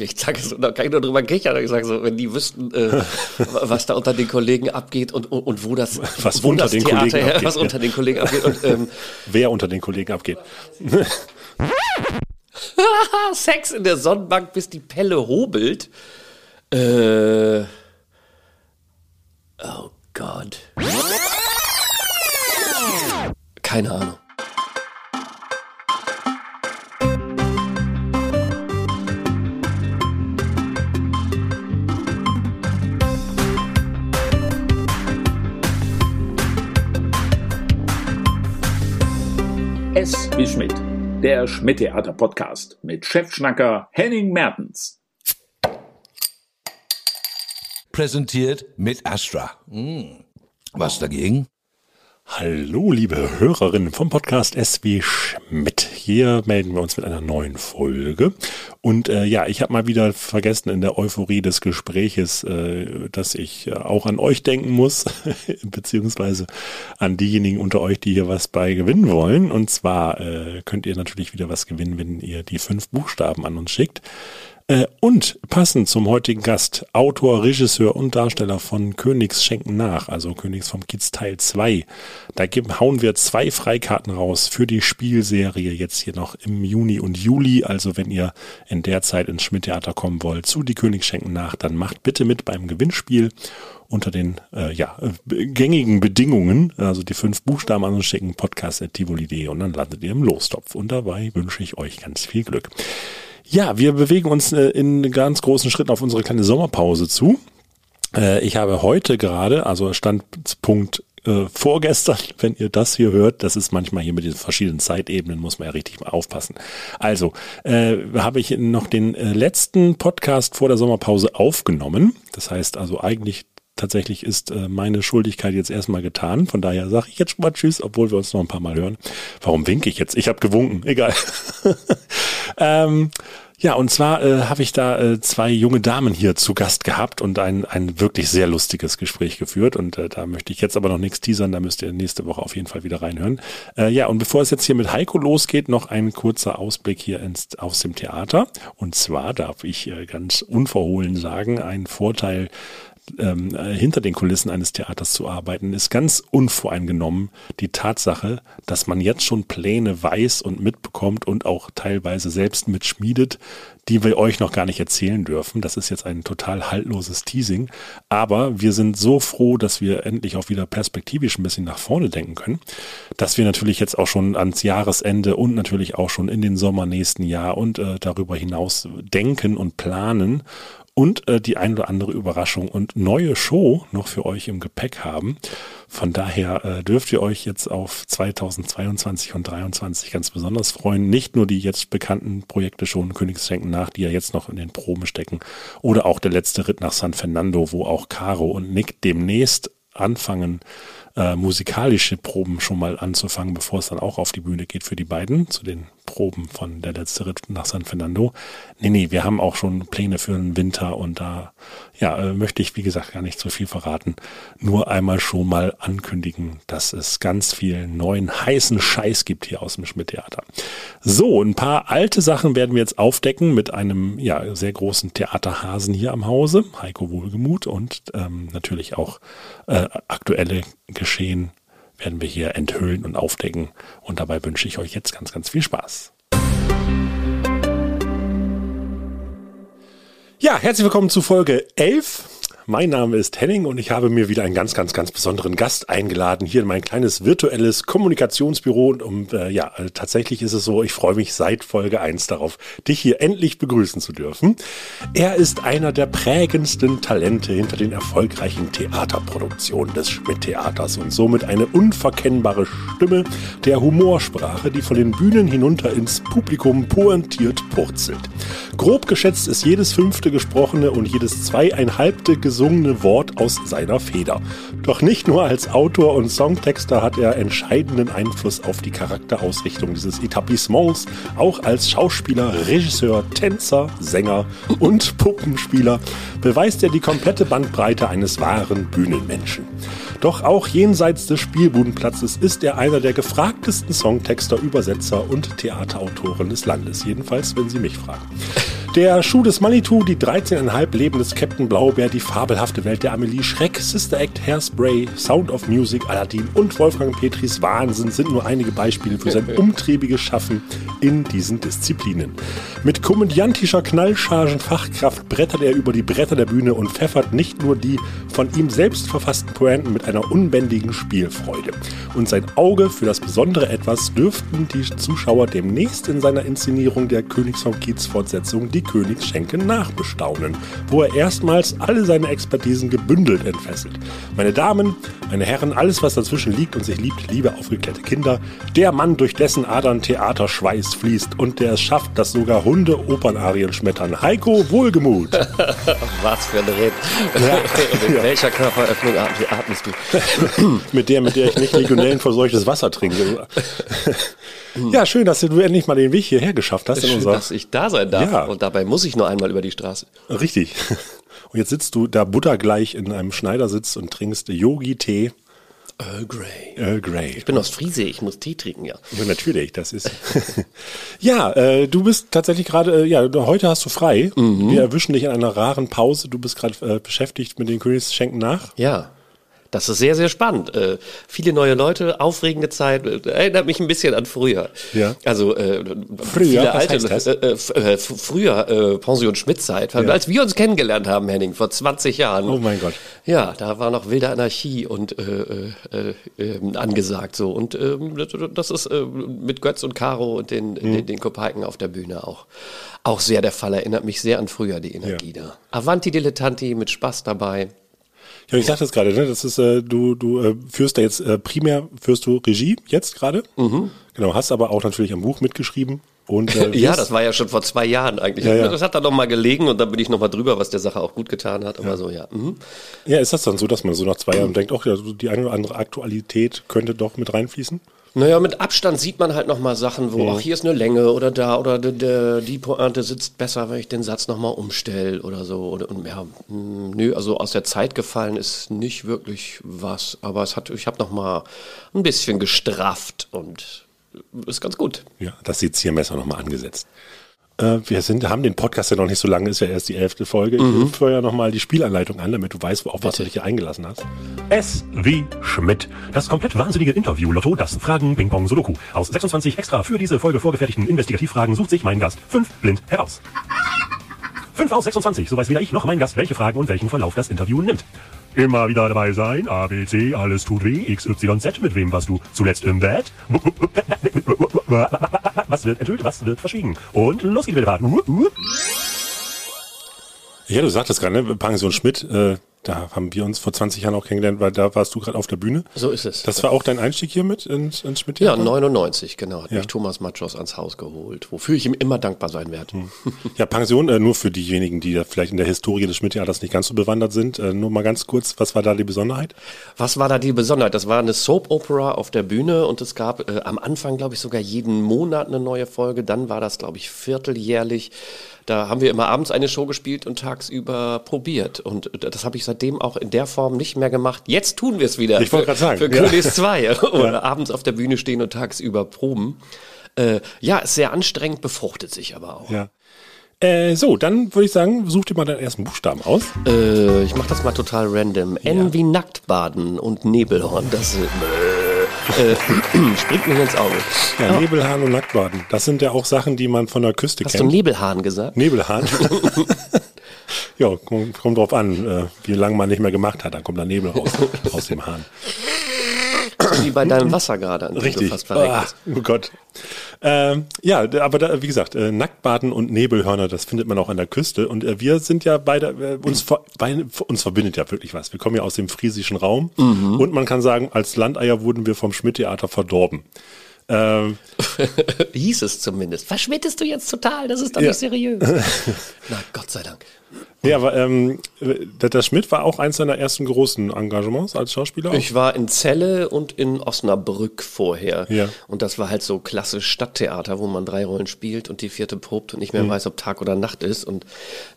Ich sage so, da kann ich nur drüber kichern. Ich sage so, wenn die wüssten, äh, was da unter den Kollegen abgeht und, und, und wo das, was wo unter das den Theater, Kollegen abgeht, was ja. unter den Kollegen abgeht. Und, ähm, Wer unter den Kollegen abgeht. Sex in der Sonnenbank, bis die Pelle hobelt. Äh, oh Gott. Keine Ahnung. Der Schmidt-Theater-Podcast mit Chefschnacker Henning Mertens. präsentiert mit Astra. Hm. Was dagegen? Hallo, liebe Hörerinnen vom Podcast SW Schmidt. Hier melden wir uns mit einer neuen Folge. Und äh, ja, ich habe mal wieder vergessen in der Euphorie des Gespräches, äh, dass ich äh, auch an euch denken muss, beziehungsweise an diejenigen unter euch, die hier was bei gewinnen wollen. Und zwar äh, könnt ihr natürlich wieder was gewinnen, wenn ihr die fünf Buchstaben an uns schickt. Äh, Und passend zum heutigen Gast, Autor, Regisseur und Darsteller von Königs Schenken nach, also Königs vom Kiez Teil 2. Da geben, hauen wir zwei Freikarten raus für die Spielserie jetzt hier noch im Juni und Juli. Also wenn ihr in der Zeit ins Schmidt-Theater kommen wollt zu die Königs Schenken nach, dann macht bitte mit beim Gewinnspiel unter den äh, ja, äh, gängigen Bedingungen, also die fünf Buchstaben an uns schicken, podcast.tivoli.de und dann landet ihr im Lostopf. Und dabei wünsche ich euch ganz viel Glück. Ja, wir bewegen uns äh, in ganz großen Schritten auf unsere kleine Sommerpause zu. Äh, ich habe heute gerade, also Standpunkt äh, vorgestern, wenn ihr das hier hört, das ist manchmal hier mit diesen verschiedenen Zeitebenen, muss man ja richtig mal aufpassen. Also, äh, habe ich noch den äh, letzten Podcast vor der Sommerpause aufgenommen. Das heißt also eigentlich tatsächlich ist äh, meine Schuldigkeit jetzt erstmal getan. Von daher sage ich jetzt schon mal Tschüss, obwohl wir uns noch ein paar Mal hören. Warum winke ich jetzt? Ich habe gewunken, egal. ähm, ja, und zwar äh, habe ich da äh, zwei junge Damen hier zu Gast gehabt und ein, ein wirklich sehr lustiges Gespräch geführt. Und äh, da möchte ich jetzt aber noch nichts teasern, da müsst ihr nächste Woche auf jeden Fall wieder reinhören. Äh, ja, und bevor es jetzt hier mit Heiko losgeht, noch ein kurzer Ausblick hier ins, aus dem Theater. Und zwar darf ich äh, ganz unverhohlen sagen, ein Vorteil ähm, äh, hinter den Kulissen eines Theaters zu arbeiten, ist ganz unvoreingenommen die Tatsache, dass man jetzt schon Pläne weiß und mitbekommt und auch teilweise selbst mitschmiedet, die wir euch noch gar nicht erzählen dürfen. Das ist jetzt ein total haltloses Teasing. Aber wir sind so froh, dass wir endlich auch wieder perspektivisch ein bisschen nach vorne denken können, dass wir natürlich jetzt auch schon ans Jahresende und natürlich auch schon in den Sommer nächsten Jahr und äh, darüber hinaus denken und planen und äh, die ein oder andere Überraschung und neue Show noch für euch im Gepäck haben. Von daher äh, dürft ihr euch jetzt auf 2022 und 2023 ganz besonders freuen. Nicht nur die jetzt bekannten Projekte schon, Königsschenken nach, die ja jetzt noch in den Proben stecken, oder auch der letzte Ritt nach San Fernando, wo auch Caro und Nick demnächst anfangen, äh, musikalische Proben schon mal anzufangen, bevor es dann auch auf die Bühne geht für die beiden, zu den Proben von der letzte Ritt nach San Fernando. Nee, nee, wir haben auch schon Pläne für den Winter und da, ja, äh, möchte ich, wie gesagt, gar nicht so viel verraten. Nur einmal schon mal ankündigen, dass es ganz viel neuen heißen Scheiß gibt hier aus dem Schmidt-Theater. So, ein paar alte Sachen werden wir jetzt aufdecken mit einem, ja, sehr großen Theaterhasen hier am Hause, Heiko Wohlgemuth und ähm, natürlich auch äh, aktuelle Geschehen werden wir hier enthüllen und aufdecken. Und dabei wünsche ich euch jetzt ganz, ganz viel Spaß. Ja, herzlich willkommen zu Folge 11. Mein Name ist Henning und ich habe mir wieder einen ganz, ganz, ganz besonderen Gast eingeladen hier in mein kleines virtuelles Kommunikationsbüro. Und um, äh, ja, äh, tatsächlich ist es so, ich freue mich seit Folge 1 darauf, dich hier endlich begrüßen zu dürfen. Er ist einer der prägendsten Talente hinter den erfolgreichen Theaterproduktionen des Schmidt-Theaters und somit eine unverkennbare Stimme der Humorsprache, die von den Bühnen hinunter ins Publikum pointiert purzelt. Grob geschätzt ist jedes fünfte gesprochene und jedes zweieinhalbte gesungene Wort aus seiner Feder. Doch nicht nur als Autor und Songtexter hat er entscheidenden Einfluss auf die Charakterausrichtung dieses Etablissements, auch als Schauspieler, Regisseur, Tänzer, Sänger und Puppenspieler beweist er die komplette Bandbreite eines wahren Bühnenmenschen. Doch auch jenseits des Spielbudenplatzes ist er einer der gefragtesten Songtexter, Übersetzer und Theaterautoren des Landes. Jedenfalls, wenn Sie mich fragen. Der Schuh des Manitou, die 13,5 Leben des Captain Blaubeer, die fabelhafte Welt der Amelie Schreck, Sister Act, Hairspray, Sound of Music, Aladdin und Wolfgang Petris Wahnsinn sind nur einige Beispiele für sein umtriebiges Schaffen in diesen Disziplinen. Mit komödiantischer Knallchargen-Fachkraft brettert er über die Bretter der Bühne und pfeffert nicht nur die von ihm selbst verfassten Pointen mit einer unbändigen Spielfreude. Und sein Auge für das besondere Etwas dürften die Zuschauer demnächst in seiner Inszenierung der Königs von Kiez Fortsetzung die Königsschenke nachbestaunen, wo er erstmals alle seine Expertisen gebündelt entfesselt. Meine Damen, meine Herren, alles was dazwischen liegt und sich liebt, liebe aufgeklärte Kinder, der Mann, durch dessen Adern Theaterschweiß fließt und der es schafft, dass sogar Hunde Opernarien schmettern. Heiko Wohlgemut. Was für ein Red. Ja. Mit welcher Körperöffnung atmest du? mit der, mit der ich nicht legionellenverseuchtes Wasser trinke. ja, schön, dass du endlich mal den Weg hierher geschafft hast. Schön, dass ich da sein darf. Ja. Und dabei muss ich nur einmal über die Straße. Richtig. Und jetzt sitzt du da buttergleich in einem Schneidersitz und trinkst Yogi-Tee. Earl Grey. Earl Grey. Ich bin aus Friese, ich muss Tee trinken, ja. Ja, natürlich, das ist. ja, äh, du bist tatsächlich gerade, äh, ja, heute hast du frei. Wir erwischen dich in einer raren Pause. Du bist gerade äh, beschäftigt mit den Königsschenken nach. Ja. Das ist sehr, sehr spannend. Äh, viele neue Leute, aufregende Zeit, äh, erinnert mich ein bisschen an früher. Ja. Also äh, Früher? alte? Äh, äh, früher äh, Pension Schmidt-Zeit, Ja. als wir uns kennengelernt haben, Henning, vor 20 Jahren. Oh mein Gott. Ja, da war noch wilde Anarchie und äh, äh, äh, ähm, angesagt so. Und ähm, das ist äh, mit Götz und Caro und den, Mhm. den, den Kopeiken auf der Bühne auch, auch sehr der Fall. Erinnert mich sehr an früher, die Energie da. Avanti Dilettanti mit Spaß dabei. Ja, ich sagte es gerade, ne? Das ist, äh, du, du äh, führst da jetzt äh, primär führst du Regie jetzt gerade. Genau, hast aber auch natürlich am Buch mitgeschrieben. Und, äh, Ja, das war ja schon vor zwei Jahren eigentlich. Ja, ja. Das hat dann noch mal gelegen und dann bin ich noch mal drüber, was der Sache auch gut getan hat. Aber so, ja. Mhm. ja, ist das dann so, dass man so nach zwei Jahren denkt, ach ja, die eine oder andere Aktualität könnte doch mit reinfließen? Naja, mit Abstand sieht man halt noch mal Sachen, wo, ach, hier ist eine Länge oder da oder de, de, die Pointe sitzt besser, wenn ich den Satz noch mal umstelle oder so. Oder, und ja, mh, nö, also aus der Zeit gefallen ist nicht wirklich was. Aber es hat, ich habe noch mal ein bisschen gestrafft und ist ganz gut. Ja, das Seziermesser nochmal angesetzt. Äh, wir sind, haben den Podcast ja noch nicht so lange, ist ja erst die elfte Folge. Mhm. Ich führe ja nochmal die Spielanleitung an, damit du weißt, auf was du dich hier eingelassen hast. S wie Schmidt. Das komplett wahnsinnige Interview Lotto, das Fragen Ping Pong Sudoku. Aus 26 extra für diese Folge vorgefertigten Investigativfragen sucht sich mein Gast fünf blind heraus. 5 aus 26, so weiß weder ich noch mein Gast, welche Fragen und welchen Verlauf das Interview nimmt. Immer wieder dabei sein, A, B, C, alles tut weh, X, Y, Z, mit wem warst du zuletzt im Bett? Was wird enthüllt, was wird verschwiegen? Und los geht's wieder. Ja, du sagtest gerade, ne? Pension Schmidt, äh, da haben wir uns vor 20 Jahren auch kennengelernt, weil da warst du gerade auf der Bühne. So ist es. Das war auch dein Einstieg hier mit ins, ins Schmidt? ja, 99, genau, hat Ja. mich Thomas Machos ans Haus geholt, wofür ich ihm immer dankbar sein werde. Ja, Pension, äh, nur für diejenigen, die da vielleicht in der Historie des Schmidt-Theaters nicht ganz so bewandert sind. Äh, nur mal ganz kurz, was war da die Besonderheit? Was war da die Besonderheit? Das war eine Soap-Opera auf der Bühne und es gab äh, am Anfang, glaube ich, sogar jeden Monat eine neue Folge. Dann war das, glaube ich, vierteljährlich. Da haben wir immer abends eine Show gespielt und tagsüber probiert. Und das habe ich seitdem auch in der Form nicht mehr gemacht. Jetzt tun wir es wieder. Ich wollte Für- gerade sagen, Für ja. Königs 2. Oder abends auf der Bühne stehen und tagsüber proben. Äh, ja, ist sehr anstrengend, befruchtet sich aber auch. Ja. Äh, so, dann würde ich sagen, such dir mal deinen ersten Buchstaben aus. Äh, ich mache das mal total random. N wie Nacktbaden und Nebelhorn. Das äh, äh, springt mir ins Auge. Ja, Nebelhahn und Nacktbaden. Das sind ja auch Sachen, die man von der Küste Hast du kennt. Nebelhahn gesagt? Nebelhahn. ja, kommt, kommt drauf an, äh, wie lange man nicht mehr gemacht hat. Dann kommt da Nebel raus aus dem Hahn. Wie bei deinem Wasser gerade, an Richtig. fast Ah, oh Gott. Ähm, ja, aber da, wie gesagt, äh, Nacktbaden und Nebelhörner, das findet man auch an der Küste. Und äh, wir sind ja beide, äh, uns, ver- bei, uns verbindet ja wirklich was. Wir kommen ja aus dem friesischen Raum. Mhm. Und man kann sagen, als Landeier wurden wir vom Schmidt-Theater verdorben. Ähm, Hieß es zumindest. Verschmittest du jetzt total? Das ist doch Ja. nicht seriös. Na, Gott sei Dank. Nee, aber ähm, der, der Schmidt war auch eins seiner ersten großen Engagements als Schauspieler. Ich war in Celle und in Osnabrück vorher. Ja. Und das war halt so klassisch Stadttheater, wo man drei Rollen spielt und die vierte probt und nicht mehr weiß, ob Tag oder Nacht ist. Und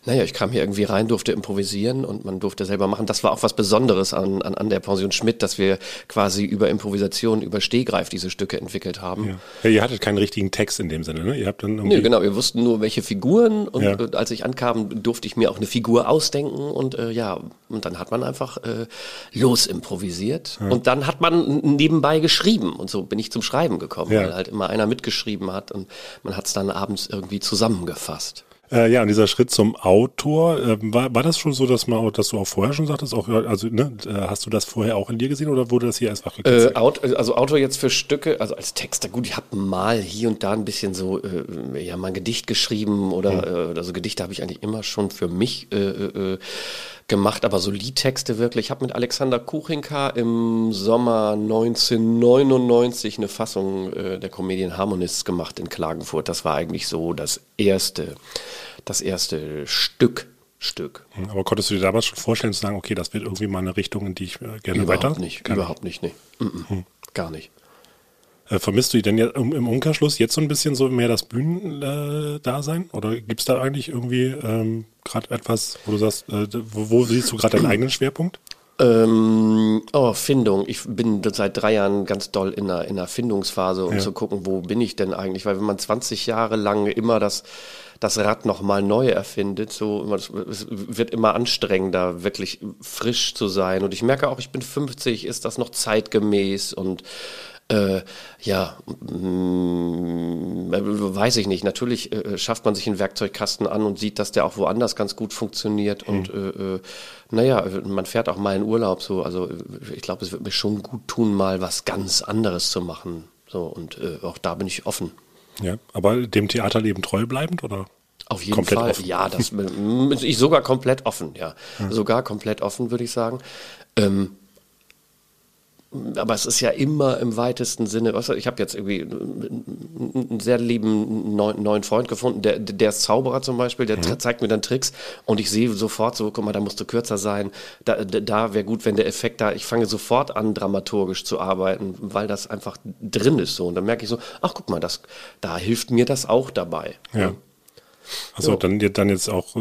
naja, ich kam hier irgendwie rein, durfte improvisieren und man durfte selber machen. Das war auch was Besonderes an, an, an der Pension Schmidt, dass wir quasi über Improvisation, über Stehgreif diese Stücke entwickelt haben. ja. ja, ihr hattet keinen richtigen Text in dem Sinne, ne? Ihr habt dann irgendwie Nö, genau, wir wussten nur, welche Figuren und Ja. äh, als ich ankam, durfte ich mir auch eine Figur ausdenken und äh, ja, und dann hat man einfach äh, los improvisiert und dann hat man nebenbei geschrieben und so bin ich zum Schreiben gekommen, Ja. weil halt immer einer mitgeschrieben hat und man hat es dann abends irgendwie zusammengefasst. Äh, ja, und dieser Schritt zum Autor, äh, war, war das schon so, dass, man, dass du auch vorher schon sagtest, auch, also ne, äh, hast du das vorher auch in dir gesehen oder wurde das hier erst Äh? Aut also Autor jetzt für Stücke, also als Texter, gut, ich habe mal hier und da ein bisschen so, äh, ja, mal ein Gedicht geschrieben oder, äh, also Gedichte habe ich eigentlich immer schon für mich äh, gemacht, aber so Liedtexte wirklich. Ich habe mit Alexander Kuchinka im Sommer 1999 eine Fassung äh, der Comedian Harmonists gemacht in Klagenfurt. Das war eigentlich so das erste, das erste Stück. Stück. Aber konntest du dir damals schon vorstellen zu sagen, okay, das wird irgendwie mal eine Richtung, in die ich äh, gerne Überhaupt weiter? nicht, Kann überhaupt nicht, nee. Mm -mm. Gar nicht. Äh, vermisst du denn im Umkehrschluss jetzt so ein bisschen so mehr das Bühnendasein? Dasein? Oder gibt es da eigentlich irgendwie ähm, gerade etwas, wo du sagst, äh, wo, wo siehst du gerade deinen eigenen Schwerpunkt? Ähm, oh, Findung. Ich bin seit drei Jahren ganz doll in einer, in einer Findungsphase, um Ja. zu gucken, wo bin ich denn eigentlich? Weil wenn man 20 Jahre lang immer das, das Rad nochmal neu erfindet, so es wird immer anstrengender, wirklich frisch zu sein. Und ich merke auch, ich bin 50, ist das noch zeitgemäß und äh, ja, mm, weiß ich nicht. Natürlich äh, schafft man sich einen Werkzeugkasten an und sieht, dass der auch woanders ganz gut funktioniert. Und äh, äh, naja, man fährt auch mal in Urlaub so. Also äh, ich glaube, es wird mir schon gut tun, mal was ganz anderes zu machen. So, und äh, auch da bin ich offen. Ja, aber dem Theaterleben treu bleibend oder? Auf jeden Komplett Fall. offen. Ja, das ich sogar komplett offen, ja. Sogar komplett offen, würde ich sagen. Ähm, aber es ist ja immer im weitesten Sinne, weißt du, ich habe jetzt irgendwie einen sehr lieben neuen, Freund gefunden, der, der ist Zauberer zum Beispiel, der Mhm. zeigt mir dann Tricks und ich sehe sofort so, guck mal, da musst du kürzer sein, da, da, wäre gut, wenn der Effekt da, ich fange sofort an, dramaturgisch zu arbeiten, weil das einfach drin ist so und dann merke ich so, ach guck mal, das, da hilft mir das auch dabei. Ja. Also Ja. dann, dann jetzt auch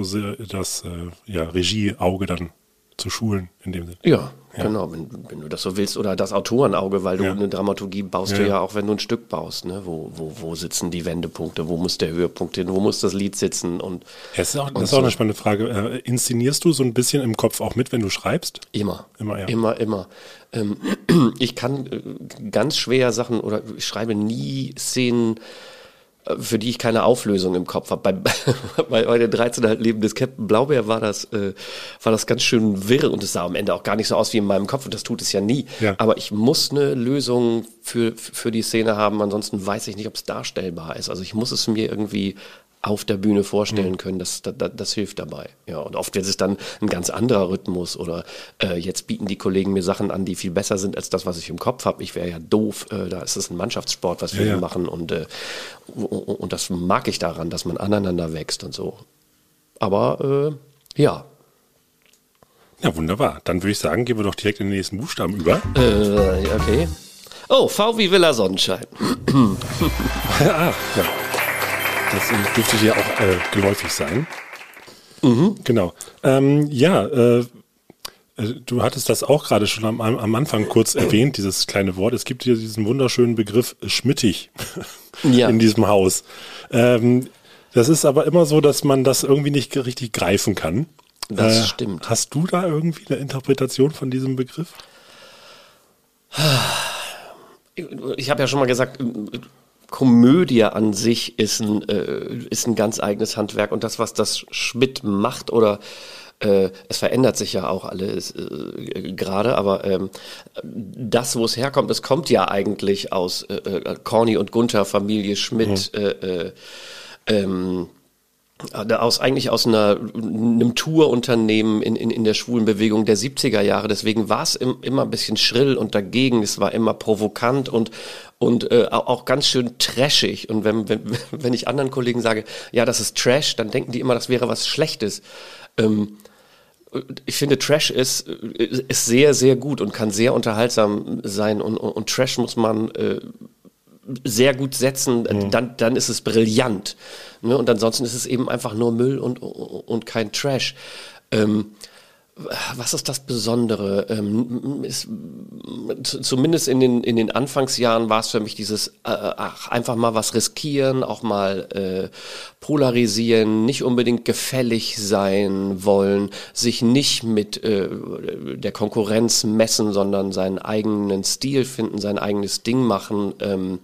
das äh, ja, Regieauge dann zu schulen in dem Sinne. Ja, genau, wenn, wenn du das so willst. Oder das Autorenauge, weil du Ja. eine Dramaturgie baust Ja, du ja auch, wenn du ein Stück baust. Ne? Wo, wo, wo sitzen die Wendepunkte, wo muss der Höhepunkt hin, wo muss das Lied sitzen und das ist auch, das ist auch so. eine spannende Frage. Äh, inszenierst du so ein bisschen im Kopf auch mit, wenn du schreibst? Immer. Immer, ja. Immer, immer. Ähm, ich kann äh, ganz schwer Sachen oder ich schreibe nie Szenen, für die ich keine Auflösung im Kopf habe. Bei, bei, bei der 13 halt Leben des Captain Blaubeer war das, äh, war das ganz schön wirr und es sah am Ende auch gar nicht so aus wie in meinem Kopf und das tut es ja nie. Ja. Aber ich muss eine Lösung für, für die Szene haben, ansonsten weiß ich nicht, ob es darstellbar ist. Also ich muss es mir irgendwie auf der Bühne vorstellen können, das, das, das hilft dabei. Ja, und oft wird es dann ein ganz anderer Rhythmus oder äh, jetzt bieten die Kollegen mir Sachen an, die viel besser sind als das, was ich im Kopf habe. Ich wäre ja doof, äh, da ist es ein Mannschaftssport, was wir Ja, hier ja. machen und, äh, und, und das mag ich daran, dass man aneinander wächst und so. Aber äh, ja, Ja, wunderbar. Dann würde ich sagen, gehen wir doch direkt in den nächsten Buchstaben über. äh, okay. Oh, V wie Villa Sonnenschein. ah, ja. Das äh, dürfte dir auch äh, geläufig sein. Genau. Ähm, ja, äh, äh, du hattest das auch gerade schon am, am Anfang kurz erwähnt, dieses kleine Wort. Es gibt hier diesen wunderschönen Begriff äh, schmittig Ja. in diesem Haus. Ähm, das ist aber immer so, dass man das irgendwie nicht richtig greifen kann. Äh, Das stimmt. Hast du da irgendwie eine Interpretation von diesem Begriff? ich habe ja schon mal gesagt, Komödie an sich ist ein, äh, ist ein ganz eigenes Handwerk. Und das, was das Schmidt macht oder äh, es verändert sich ja auch alles äh, gerade, aber ähm, das, wo es herkommt, es kommt ja eigentlich aus äh, äh, Corny und Gunther, Familie Schmidt, äh, ähm, aus eigentlich aus einer, einem Tourunternehmen in, in, in der schwulen Bewegung der 70er Jahre. Deswegen war es im, immer ein bisschen schrill und dagegen. Es war immer provokant und und äh, auch ganz schön trashig. Und wenn, wenn, wenn ich anderen Kollegen sage, ja, das ist Trash, dann denken die immer, das wäre was Schlechtes. Ähm, ich finde, Trash ist, ist sehr, sehr gut und kann sehr unterhaltsam sein. Und, und, und Trash muss man äh, sehr gut setzen, mhm. dann, dann ist es brillant. Ne? Und ansonsten ist es eben einfach nur Müll und, und kein Trash. Ähm, was ist das Besondere? Ähm, ist, zumindest in den, in den Anfangsjahren war es für mich dieses, äh, ach, einfach mal was riskieren, auch mal äh, polarisieren, nicht unbedingt gefällig sein wollen, sich nicht mit äh, der Konkurrenz messen, sondern seinen eigenen Stil finden, sein eigenes Ding machen. Ähm,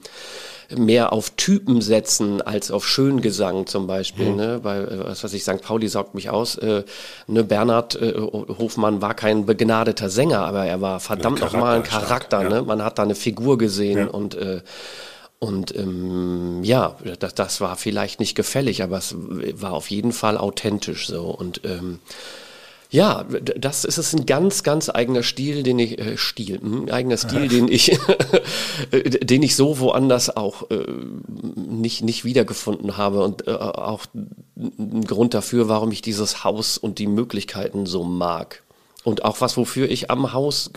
mehr auf Typen setzen als auf Schöngesang zum Beispiel. Mhm. Ne? Weil, äh, was weiß ich, St. Pauli saugt mich aus. Äh, ne, Bernhard äh, Hofmann war kein begnadeter Sänger, aber er war verdammt nochmal ein Charakter. Stark, ne? Man hat da eine Figur gesehen ja. und äh, und ähm, ja, das, das war vielleicht nicht gefällig, aber es war auf jeden Fall authentisch so. Und ähm, ja, das ist es ein ganz, ganz eigener Stil, den ich äh, Stil, ein eigener Stil, den ich, den ich so woanders auch äh, nicht nicht wiedergefunden habe und äh, auch ein Grund dafür, warum ich dieses Haus und die Möglichkeiten so mag. Und auch was, wofür ich am Haus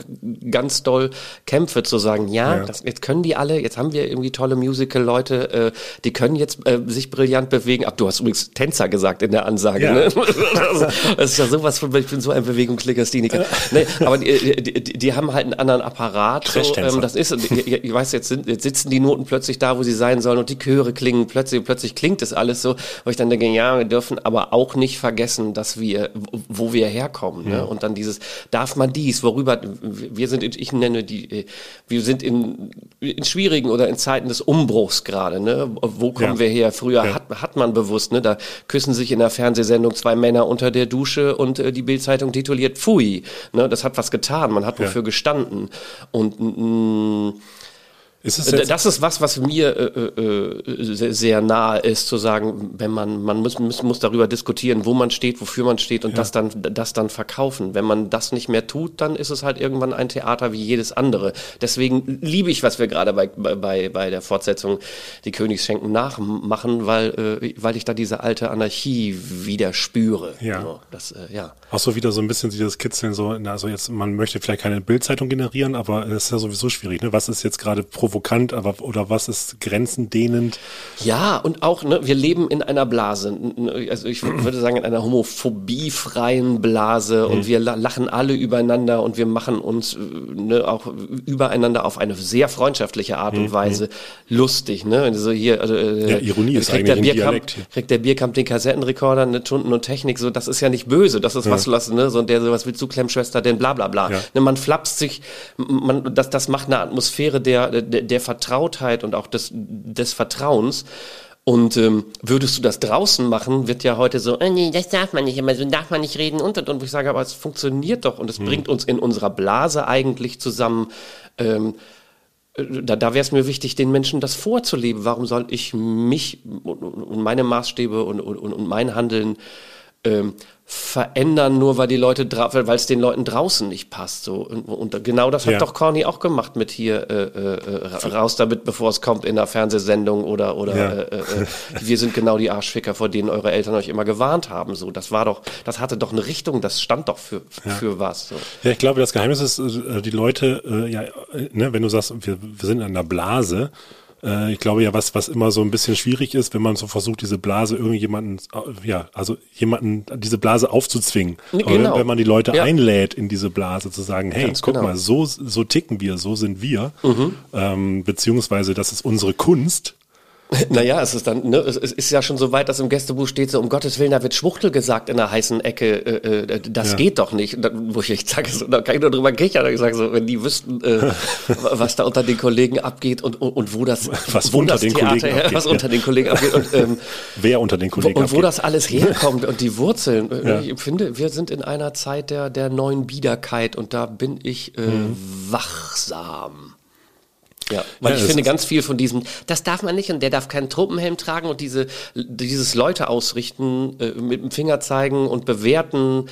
ganz doll kämpfe, zu sagen, ja, ja. Das, jetzt können die alle, jetzt haben wir irgendwie tolle Musical-Leute, äh, die können jetzt äh, sich brillant bewegen. Ach, du hast übrigens Tänzer gesagt in der Ansage, ja. ne? Das ist ja sowas von, ich bin so ein Bewegungslegastheniker. nee, aber die, die, die, haben halt einen anderen Apparat. So, ähm, das ist, ich, ich weiß, jetzt, sind, jetzt sitzen die Noten plötzlich da, wo sie sein sollen und die Chöre klingen plötzlich, plötzlich klingt das alles so, wo ich dann denke, ja, wir dürfen aber auch nicht vergessen, dass wir, wo wir herkommen, ne? Und dann dieses, darf man dies, worüber, wir sind, ich nenne die, äh, wir sind in, in schwierigen oder in Zeiten des Umbruchs gerade, ne? Wo kommen ja. wir her? Früher ja. hat, hat man bewusst, ne? Da küssen sich in der Fernsehsendung zwei Männer unter der Dusche und äh, die Bildzeitung tituliert Pfui, ne? Das hat was getan, man hat wofür ja. gestanden und, mh, ist jetzt das ist was, was mir äh, äh, sehr, sehr nahe ist, zu sagen, wenn man, man muss, muss, muss darüber diskutieren, wo man steht, wofür man steht und ja. das dann, das dann verkaufen. Wenn man das nicht mehr tut, dann ist es halt irgendwann ein Theater wie jedes andere. Deswegen liebe ich, was wir gerade bei, bei, bei der Fortsetzung Die Königsschenken nachmachen, weil, äh, weil ich da diese alte Anarchie wieder spüre. Ja. So, das, äh, ja. Auch so wieder so ein bisschen dieses Kitzeln, so, also jetzt, man möchte vielleicht keine Bildzeitung generieren, aber es ist ja sowieso schwierig, ne? Was ist jetzt gerade pro provokant, aber oder was ist grenzendehnend? Ja, und auch, ne, wir leben in einer Blase. Also ich würde sagen, in einer homophobiefreien Blase und mhm. wir lachen alle übereinander und wir machen uns ne, auch übereinander auf eine sehr freundschaftliche Art und mhm. Weise lustig. Ne? Also hier, also, äh, ja, Ironie ist eigentlich der Bierkamp, Kriegt der Bierkamp den Kassettenrekorder, eine Tunden und Technik, so, das ist ja nicht böse, das ist ja. was, was, ne, so, und der so, was willst du, Klemmschwester, denn bla bla bla. Ja. Ne, man flapst sich, man, das, das macht eine Atmosphäre der, der, der Vertrautheit und auch des, des Vertrauens. Und ähm, würdest du das draußen machen, wird ja heute so, äh, nee, das darf man nicht, immer so darf man nicht reden und und und. Wo ich sage, aber es funktioniert doch und es hm. bringt uns in unserer Blase eigentlich zusammen. Ähm, äh, da, da wäre es mir wichtig, den Menschen das vorzuleben. Warum soll ich mich und meine Maßstäbe und, und, und mein Handeln ähm, verändern, nur weil die Leute, weil es den Leuten draußen nicht passt. So und, und genau das hat ja. doch Corny auch gemacht mit hier äh, äh, raus damit, bevor es kommt in der Fernsehsendung oder oder ja. äh, äh, wir sind genau die Arschficker, vor denen eure Eltern euch immer gewarnt haben. So, das war doch, das hatte doch eine Richtung, das stand doch für ja. für was. So. Ja, ich glaube, das Geheimnis ist, äh, die Leute, äh, ja, ne, wenn du sagst, wir, wir sind in einer Blase äh, ich glaube ja, was, was immer so ein bisschen schwierig ist, wenn man so versucht, diese Blase irgendjemanden, äh, ja, also jemanden, diese Blase aufzuzwingen. Genau. Wenn, wenn, man die Leute ja. einlädt in diese Blase, zu sagen, hey, Ganz guck genau. mal, so, so ticken wir, so sind wir, mhm. ähm, beziehungsweise das ist unsere Kunst, Naja, es ist dann, ne, es ist ja schon so weit, dass im Gästebuch steht so, um Gottes Willen, da wird Schwuchtel gesagt in der heißen Ecke, äh, äh, das ja. geht doch nicht. Da, wo ich echt sage, so, da kann ich nur drüber kichern, ich sage so, wenn die wüssten, äh, was da unter den Kollegen abgeht und, und, und wo das, was wo unter das den Theater Kollegen her, abgeht, was unter den Kollegen abgeht und, ähm, wer unter den Kollegen wo, und abgeht. wo das alles herkommt und die Wurzeln. Ja. Ich finde, wir sind in einer Zeit der, der neuen Biederkeit und da bin ich äh, mhm. wachsam. Ja, weil Ja, ich finde ganz viel von diesem, das darf man nicht und der darf keinen Truppenhelm tragen und diese, dieses Leute ausrichten, äh, mit dem Finger zeigen und bewerten,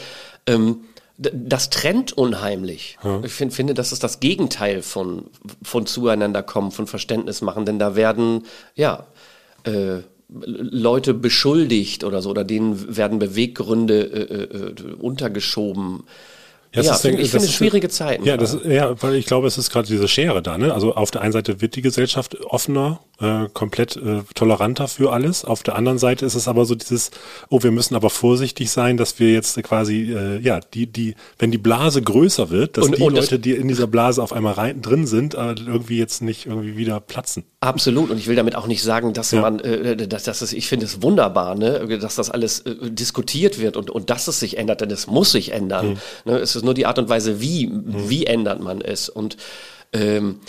ähm, das trennt unheimlich. Ich find, finde, das ist das Gegenteil von, von zueinander kommen, von Verständnis machen, denn da werden, ja, äh, Leute beschuldigt oder so, oder denen werden Beweggründe äh, äh, untergeschoben. Ja, Ja, es ist- find- ich finde ist- schwierige Zeiten. Ja, das, ja, weil ich glaube, es ist gerade diese Schere da. Ne? Also auf der einen Seite wird die Gesellschaft offener, äh, komplett äh, toleranter für alles. Auf der anderen Seite ist es aber so dieses, oh, wir müssen aber vorsichtig sein, dass wir jetzt quasi, äh, ja, die, die, wenn die Blase größer wird, dass Und- die und Leute, die in dieser Blase auf einmal rein drin sind, äh, irgendwie jetzt nicht irgendwie wieder platzen. Absolut. Und ich will damit auch nicht sagen, dass Ja. man, äh, dass, dass es, ich finde es wunderbar, ne, dass das alles äh, diskutiert wird und, und dass es sich ändert, denn es muss sich ändern. Ne, es ist nur die Art und Weise, wie, wie ändert man es. Und ähm,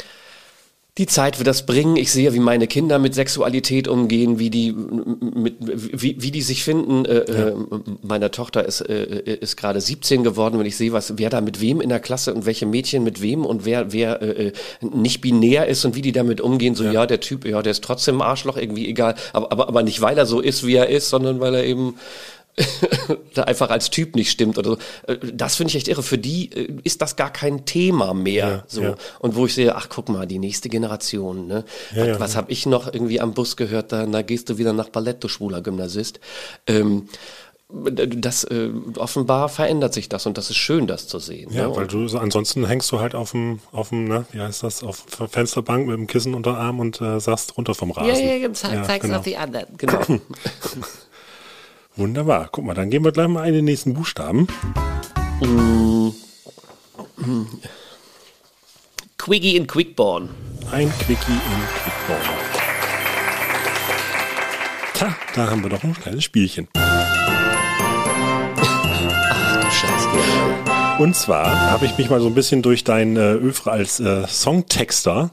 die Zeit wird das bringen. Ich sehe, wie meine Kinder mit Sexualität umgehen, wie die mit, wie, wie die sich finden. Äh, äh, meine Tochter ist, äh, ist gerade 17 geworden, wenn ich sehe, was wer da mit wem in der Klasse und welche Mädchen mit wem und wer wer äh, äh, nicht binär ist und wie die damit umgehen. So ja, der Typ, ja, der ist trotzdem ein Arschloch irgendwie egal, aber aber aber nicht weil er so ist, wie er ist, sondern weil er eben da einfach als Typ nicht stimmt oder so. Äh, Das finde ich echt irre. Für die äh, ist das gar kein Thema mehr. Ja, so. ja. Und wo ich sehe, ach guck mal, die nächste Generation, ne? Ja, was ja, was ja. habe ich noch irgendwie am Bus gehört, da, da gehst du wieder nach Ballett, du schwuler Gymnasist. Ähm, das äh, offenbar verändert sich das und das ist schön, das zu sehen. Ja, ne? weil du so- ansonsten hängst du halt auf dem, auf dem, ne, wie heißt das, auf der Fensterbank mit dem Kissen unter Arm und äh, sagst runter vom Rasen. ja, ja, ja, zeig, zeig's genau. auf die anderen. Genau. Wunderbar. Guck mal, dann gehen wir gleich mal in den nächsten Buchstaben. Quiggy in Quickborn. Ein Quickie in Quickborn. Tja, da haben wir doch ein kleines Spielchen. Ach du Scheiße. Und zwar habe ich mich mal so ein bisschen durch dein äh, Övre als äh, Songtexter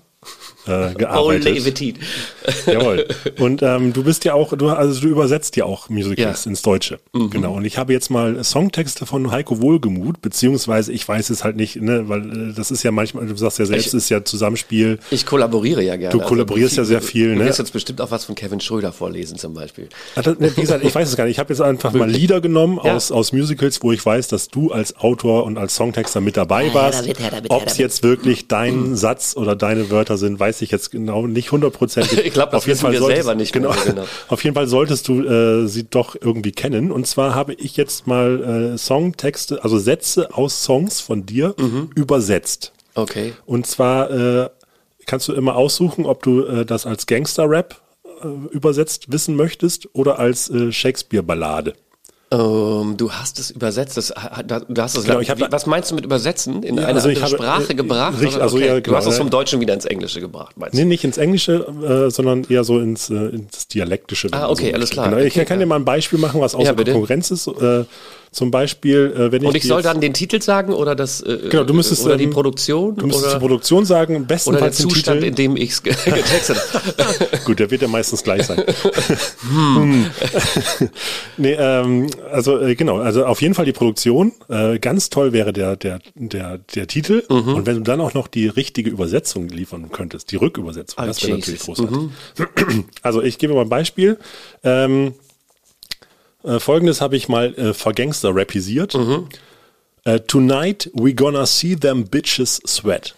äh, gearbeitet. Levitit. Jawohl. Und ähm, du bist ja auch, du, also du übersetzt ja auch Musicals Ja. ins Deutsche. Genau. Und ich habe jetzt mal Songtexte von Heiko Wohlgemuth, beziehungsweise ich weiß es halt nicht, ne, weil äh, das ist ja manchmal, du sagst ja selbst, Ich- es ist ja Zusammenspiel. Ich kollaboriere ja gerne. Du kollaborierst ja sehr viel, Du ne? wirst jetzt bestimmt auch was von Kevin Schröder vorlesen zum Beispiel. Das- ne, Wie gesagt, ich weiß es gar nicht. Ich habe jetzt einfach mal Lieder genommen Ja. aus, aus Musicals, wo ich weiß, dass du als Autor und als Songtexter mit dabei warst. Ob es jetzt wirklich dein Satz oder deine Wörter sind, weiß ich jetzt genau nicht hundertprozentig. Ich glaub, das Auf jeden wissen Fall wir solltest- selber nicht mehr Genau, so genau. Auf jeden Fall solltest du äh, sie doch irgendwie kennen. Und zwar habe ich jetzt mal äh, Songtexte, also Sätze aus Songs von dir Mhm. übersetzt. Okay. Und zwar äh, kannst du immer aussuchen, ob du äh, das als Gangster-Rap äh, übersetzt wissen möchtest oder als äh, Shakespeare-Ballade. Ähm, du hast es übersetzt. Das, du hast es, Genau, ich hab- wie, was meinst du mit übersetzen? In Ja, eine also ich andere habe, Sprache äh, gebracht? richtig, also okay. ja, Du genau, hast es vom Deutschen wieder ins Englische gebracht, meinst du? Nee, nicht ins Englische, äh, sondern eher so ins, äh, ins Dialektische. Ah, okay, so alles klar. Genau. Ich Okay, kann ja. dir mal ein Beispiel machen, was außer Ja, bitte. Konkurrenz ist. Äh, zum Beispiel, äh, wenn ich Und ich soll dann den Titel sagen oder das äh, Genau, du müsstest, oder die ähm, Produktion Du müsstest oder, die Produktion sagen, oder der bestenfalls den Zustand, Titel. in dem ich es getextet habe. Gut, der wird ja meistens gleich sein. Hm. nee, ähm, also äh, genau, also auf jeden Fall die Produktion. Äh, ganz toll wäre der, der, der, der Titel. Mhm. Und wenn du dann auch noch die richtige Übersetzung liefern könntest, die Rückübersetzung, Ah, das wäre natürlich großartig. Also ich gebe mal ein Beispiel. Ähm, äh, Folgendes habe ich mal äh, vergangster rapisiert. Mhm. Äh, Tonight we gonna see them bitches sweat.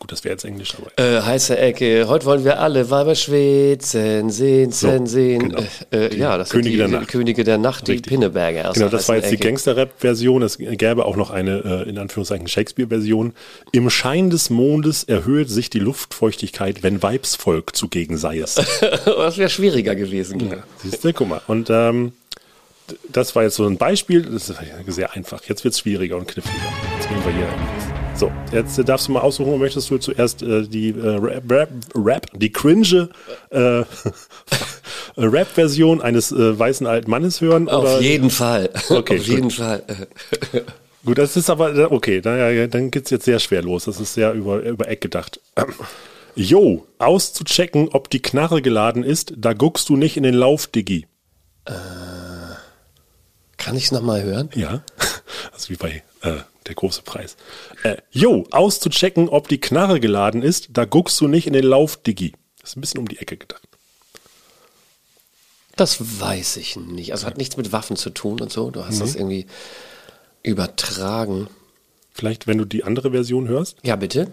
Gut, das wäre jetzt Englisch, aber Äh, heiße Ecke, heute wollen wir alle Weiber schwitzen, sehen, sehen, sehen. genau. Äh, äh, ja, das Könige sind die, der die Nacht. Könige der Nacht, die Richtig. Pinneberger. aus Genau, das war jetzt die Ecke. Gangster-Rap-Version. Es gäbe auch noch eine, äh, in Anführungszeichen, Shakespeare-Version. Im Schein des Mondes erhöht sich die Luftfeuchtigkeit, wenn Weibsvolk zugegen sei es. das wäre schwieriger gewesen. ich. Siehst du, guck mal. Und ähm, das war jetzt so ein Beispiel. Das ist sehr einfach. Jetzt wird es schwieriger und kniffliger. Jetzt gehen wir hier. So, jetzt äh, darfst du mal aussuchen, möchtest du zuerst äh, die äh, Rap, Rap, Rap, die cringe äh, Rap-Version eines äh, weißen alten Mannes hören? Auf oder? jeden Fall. Okay, Auf gut. jeden Fall. Gut, das ist aber, äh, okay, dann, dann geht's jetzt sehr schwer los. Das ist sehr über, über Eck gedacht. Jo, auszuchecken, ob die Knarre geladen ist, da guckst du nicht in den Lauf, Diggi. Kann ich es nochmal hören? Ja, also wie bei äh, der große Preis. Äh, jo, auszuchecken, ob die Knarre geladen ist, da guckst du nicht in den Lauf, Diggi. Das ist ein bisschen um die Ecke gedacht. Das weiß ich nicht. Also hat nichts mit Waffen zu tun und so. Du hast das irgendwie übertragen. Vielleicht, wenn du die andere Version hörst. Ja, bitte.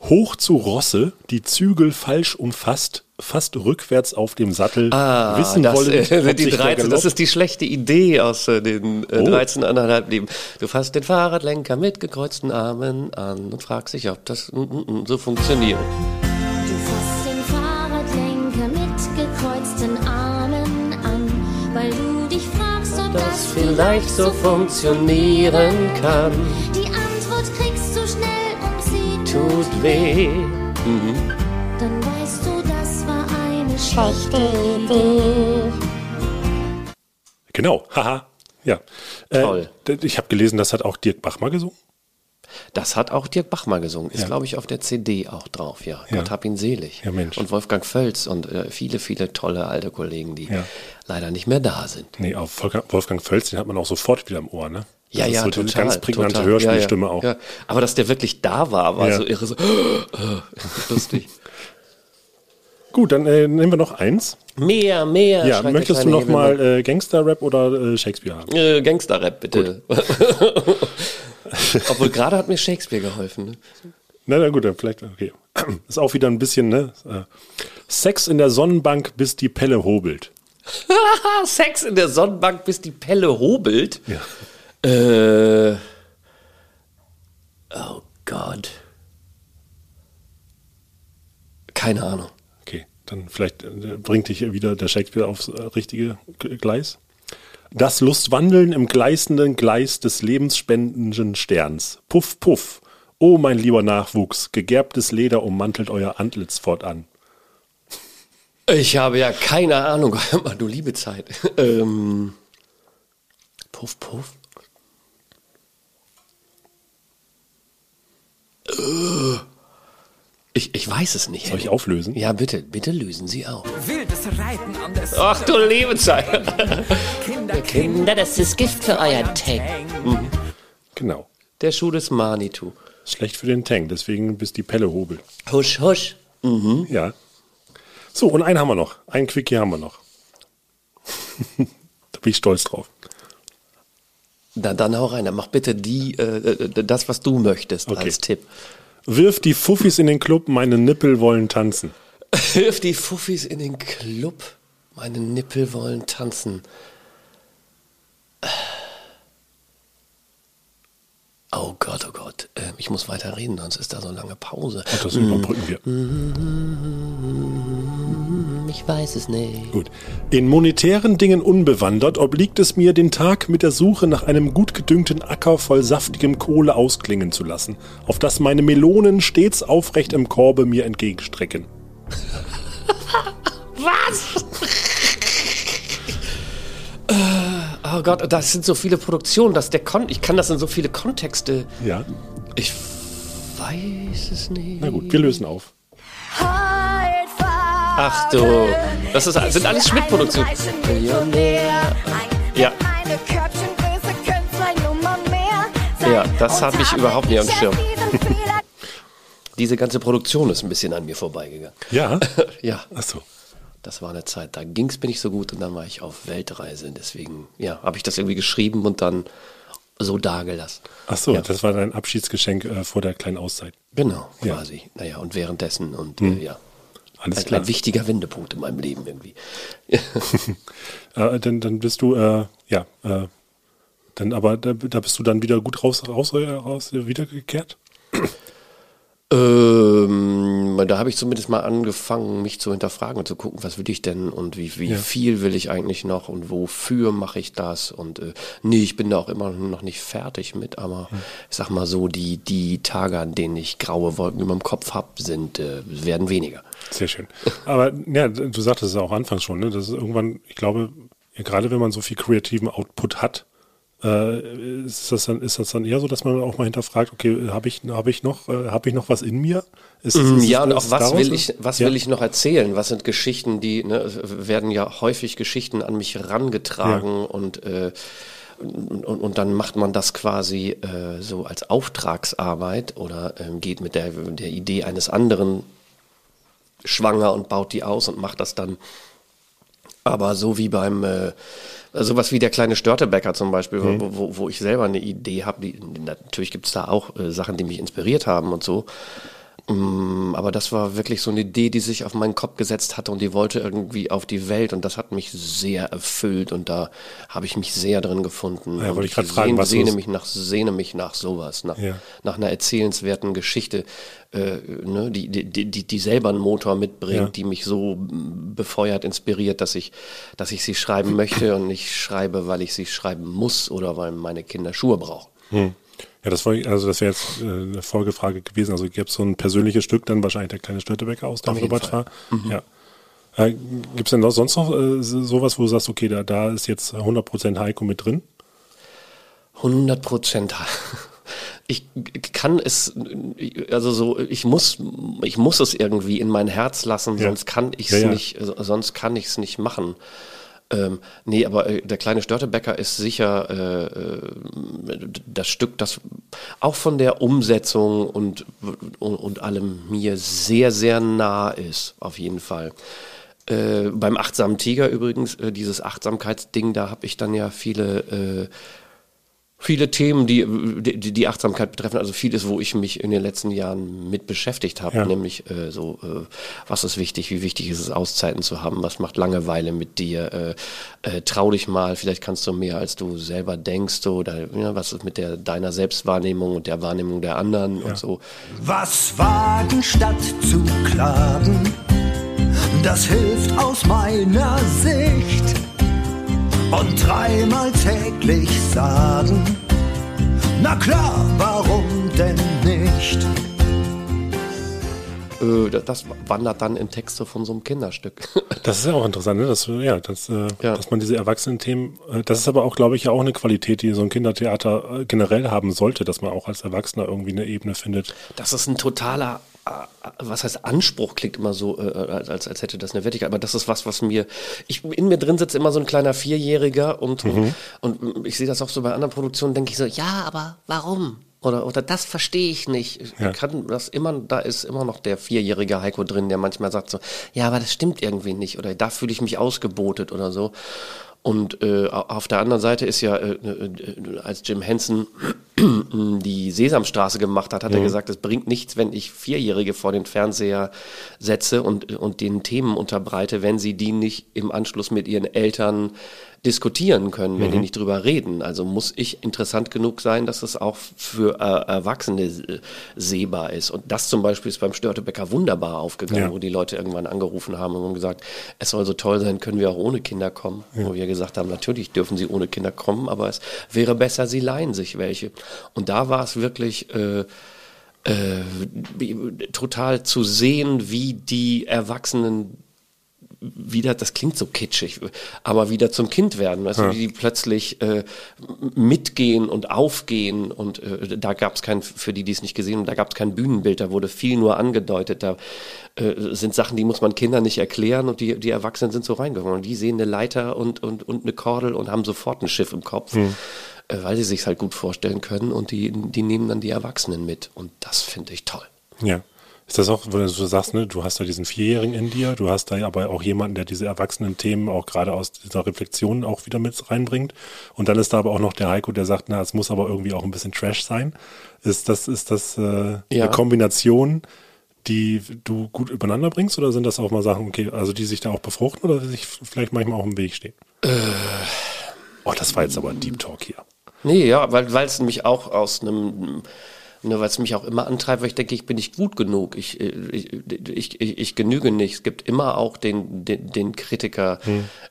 Hoch zu Rosse, die Zügel falsch umfasst, fast rückwärts auf dem Sattel, Ah, wissen das, wollen, äh, die sich der 13, das ist die schlechte Idee aus äh, den äh, Oh. 13,5 Leben. Du fasst den Fahrradlenker mit gekreuzten Armen an und fragst dich, ob das mm, mm, mm, so funktioniert. Du fasst den Fahrradlenker mit gekreuzten Armen an, weil du dich fragst, ob das vielleicht so funktionieren kann. Die Antwort kriegst du schnell und sie Tut weh. Dann schlechte Idee. Genau, haha. Ja. Äh, Toll. d- Ich habe gelesen, das hat auch Dirk Bach mal gesungen. Das hat auch Dirk Bach mal gesungen. Ist, Ja. glaube ich, auf der CD auch drauf. Ja, Ja. Gott hab ihn selig. Ja, Mensch. Und Wolfgang Völz und äh, viele, viele tolle alte Kollegen, die Ja. leider nicht mehr da sind. Nee, auf Wolfgang, Völz, den hat man auch sofort wieder im Ohr, ne? Das Ja, ist ja, so total. ganz prägnante total. Hörspielstimme ja, ja. auch. Ja. Aber dass der wirklich da war, war Ja. so irre. So, lustig. Gut, dann äh, nehmen wir noch eins. mehr, mehr. Ja, möchtest du noch mal äh, Gangster-Rap oder äh, Shakespeare haben? Äh, Gangster-Rap, bitte. Obwohl gerade hat mir Shakespeare geholfen. Ne? Na, na gut, dann vielleicht, okay. Ist auch wieder ein bisschen, ne? Äh, Sex in der Sonnenbank, bis die Pelle hobelt. Sex in der Sonnenbank, bis die Pelle hobelt. Ja. Äh, oh Gott. Keine Ahnung. Dann vielleicht äh, bringt dich wieder der Shakespeare aufs äh, richtige Gleis. Das Lustwandeln im gleißenden Gleis des lebensspendenden Sterns. Puff, puff. O mein lieber Nachwuchs, gegerbtes Leder ummantelt euer Antlitz fortan. Ich habe ja keine Ahnung. Du liebe Zeit. Ähm, puff, puff. Äh, Ich, ich weiß es nicht. Soll ich auflösen? Ja, bitte, bitte lösen Sie auf. Wildes Reiten an der Ach du liebe Zeit. Kinder, Kinder, das ist Gift für euer Tank. Genau. Der Schuh des Manitou. Schlecht für den Tank, deswegen bis die Pelle hobelt. Husch, husch. Ja. So, und einen haben wir noch. Einen Quickie haben wir noch. da bin ich stolz drauf. Na, dann hau rein. Dann mach bitte die, äh, äh, das, was du möchtest Okay. als Tipp. Wirf die Fuffis in den Club, meine Nippel wollen tanzen. Hilf die Fuffis in den Club. Meine Nippel wollen tanzen. Oh Gott, oh Gott. Äh, ich muss weiter reden, sonst ist da so eine lange Pause. Und das überbrücken wir. Ich weiß es nicht. Gut. In monetären Dingen unbewandert obliegt es mir, den Tag mit der Suche nach einem gut gedüngten Acker voll saftigem Kohle ausklingen zu lassen, auf das meine Melonen stets aufrecht im Korbe mir entgegenstrecken. Oh Gott, das sind so viele Produktionen, dass der Kon ich kann das in so viele Kontexte. Ja. Ich weiß es nicht. Na gut, wir lösen auf. Ach du, das ist, sind alles Schmidt-Produktionen. Ja. Ja, das habe ich überhaupt nicht am Schirm. Diese ganze Produktion ist ein bisschen an mir vorbeigegangen. Ja. Ja, Achso. das war eine Zeit, da ging es mir nicht so gut und dann war ich auf Weltreise. Deswegen, ja, habe ich das irgendwie geschrieben und dann so dagelassen. Achso, Ja. das war dein Abschiedsgeschenk äh, vor der kleinen Auszeit. Genau, Ja. quasi. Naja, und währenddessen und äh, ja. Alles Ein, klar. ein wichtiger Wendepunkt in meinem Leben irgendwie. Äh, dann, dann bist du, äh, ja, äh, dann aber da, da bist du dann wieder gut raus, raus, raus wiedergekehrt? Ähm, da habe ich zumindest mal angefangen, mich zu hinterfragen und zu gucken, was will ich denn und wie, wie Ja. viel will ich eigentlich noch und wofür mache ich das und äh, nee, ich bin da auch immer noch nicht fertig mit, aber ich sag mal so, die, die Tage, an denen ich graue Wolken über dem Kopf habe, sind, äh, werden weniger. Sehr schön. Aber ja, du sagtest es auch anfangs schon, ne? Das ist irgendwann, ich glaube, ja, gerade wenn man so viel kreativen Output hat, äh, ist, das dann, ist das dann eher so, dass man auch mal hinterfragt, okay, habe ich, hab ich noch, äh, habe ich noch was in mir? Ist, ist, Mm, Ja, ist und das auch was will ich, was ja. will ich noch erzählen? Was sind Geschichten, die, ne, werden ja häufig Geschichten an mich herangetragen und äh, und, und dann macht man das quasi äh, so als Auftragsarbeit oder ähm, geht mit der, der Idee eines anderen schwanger und baut die aus und macht das dann. Aber so wie beim, äh, sowas wie der kleine Störtebäcker zum Beispiel, Mhm. wo, wo, wo ich selber eine Idee habe, natürlich gibt es da auch äh, Sachen, die mich inspiriert haben und so. Mm, Aber das war wirklich so eine Idee, die sich auf meinen Kopf gesetzt hatte und die wollte irgendwie auf die Welt und das hat mich sehr erfüllt und da habe ich mich sehr drin gefunden. Ja, wollte ich grad fragen, sehne, was sehne mich nach sehne mich nach sowas, nach, Ja. nach einer erzählenswerten Geschichte, äh, ne, die, die, die, die selber einen Motor mitbringt, Ja. die mich so mm, befeuert, inspiriert, dass ich, dass ich sie schreiben möchte und nicht schreibe, weil ich sie schreiben muss oder weil meine Kinder Schuhe brauchen. Ja, das war, also das wäre jetzt äh, eine Folgefrage gewesen. Also gäbe es so ein persönliches Stück, dann wahrscheinlich der kleine Störtebäcker aus deinem Repertoire. Ja. Äh, Gibt es denn noch, sonst noch äh, so- sowas, wo du sagst, okay, da, da ist jetzt 100% Heiko mit drin? 100 Prozent. Ich kann es, also so, ich muss, ich muss es irgendwie in mein Herz lassen, Ja. sonst kann ich es Ja, ja. nicht, sonst kann ich es nicht machen. Ähm, nee, aber äh, der kleine Störtebäcker ist sicher äh, äh, das Stück, das auch von der Umsetzung und, und, und allem mir sehr, sehr nah ist, auf jeden Fall. Äh, beim achtsamen Tiger übrigens, äh, dieses Achtsamkeitsding, da habe ich dann ja viele äh, viele Themen, die, die die Achtsamkeit betreffen, also vieles, wo ich mich in den letzten Jahren mit beschäftigt habe, Ja. nämlich äh, so, äh, was ist wichtig, wie wichtig ist es, Auszeiten zu haben, was macht Langeweile mit dir, äh, äh, trau dich mal, vielleicht kannst du mehr, als du selber denkst, oder ja, was ist mit der deiner Selbstwahrnehmung und der Wahrnehmung der anderen und so. Was wagen statt zu klagen, das hilft aus meiner Sicht. Und dreimal täglich sagen, na klar, warum denn nicht? Äh, das wandert dann in Texte von so einem Kinderstück. Das ist ja auch interessant, ne? dass, ja, dass, äh, Ja. dass man diese Erwachsenen-Themen, äh, das ist aber auch, glaube ich, ja auch eine Qualität, die so ein Kindertheater generell haben sollte, dass man auch als Erwachsener irgendwie eine Ebene findet. Das ist ein totaler, was heißt Anspruch, klingt immer so, äh, als, als hätte das eine Wertigkeit, aber das ist was, was mir, ich, in mir drin sitzt immer so ein kleiner Vierjähriger und, Mhm. und, ich sehe das auch so bei anderen Produktionen, denke ich so, ja, aber warum? Oder, oder das verstehe ich nicht. Ich Ja. kann das immer, da ist immer noch der vierjährige Heiko drin, der manchmal sagt so, ja, aber das stimmt irgendwie nicht oder da fühle ich mich ausgebotet oder so. Und äh, auf der anderen Seite ist ja, äh, äh, als Jim Henson die Sesamstraße gemacht hat, hat er gesagt, es bringt nichts, wenn ich Vierjährige vor den Fernseher setze und, und den Themen unterbreite, wenn sie die nicht im Anschluss mit ihren Eltern diskutieren können, wenn die nicht drüber reden. Also muss ich interessant genug sein, dass es auch für äh, Erwachsene sehbar ist. Und das zum Beispiel ist beim Störtebäcker wunderbar aufgegangen, Ja. wo die Leute irgendwann angerufen haben und haben gesagt, es soll so toll sein, können wir auch ohne Kinder kommen. Wo wir gesagt haben, natürlich dürfen sie ohne Kinder kommen, aber es wäre besser, sie leihen sich welche. Und da war es wirklich äh, äh, total zu sehen, wie die Erwachsenen wieder, das klingt so kitschig, aber wieder zum Kind werden, weißt du, wie die plötzlich äh, mitgehen und aufgehen und äh, da gab es kein, für die, die es nicht gesehen haben, da gab es kein Bühnenbild, da wurde viel nur angedeutet, da äh, sind Sachen, die muss man Kindern nicht erklären und die, die Erwachsenen sind so reingegangen und die sehen eine Leiter und, und, und eine Kordel und haben sofort ein Schiff im Kopf, äh, weil sie sich halt gut vorstellen können und die, die nehmen dann die Erwachsenen mit und das finde ich toll. Ja. Ist das auch, wo du so sagst, ne, du hast da diesen Vierjährigen in dir, du hast da aber auch jemanden, der diese erwachsenen Themen auch gerade aus dieser Reflexion auch wieder mit reinbringt. Und dann ist da aber auch noch der Heiko, der sagt, na, es muss aber irgendwie auch ein bisschen Trash sein. Ist das, ist das äh, Ja. eine Kombination, die du gut übereinander bringst oder sind das auch mal Sachen, okay, also die sich da auch befruchten oder die sich vielleicht manchmal auch im Weg stehen? Oh, das war jetzt aber ein Deep Talk hier. Nee, ja, weil es mich auch aus einem, ne, weil es mich auch immer antreibt, weil ich denke, ich bin nicht gut genug, ich, äh, ich, ich, ich, ich genüge nicht. Es gibt immer auch den, den, den Kritiker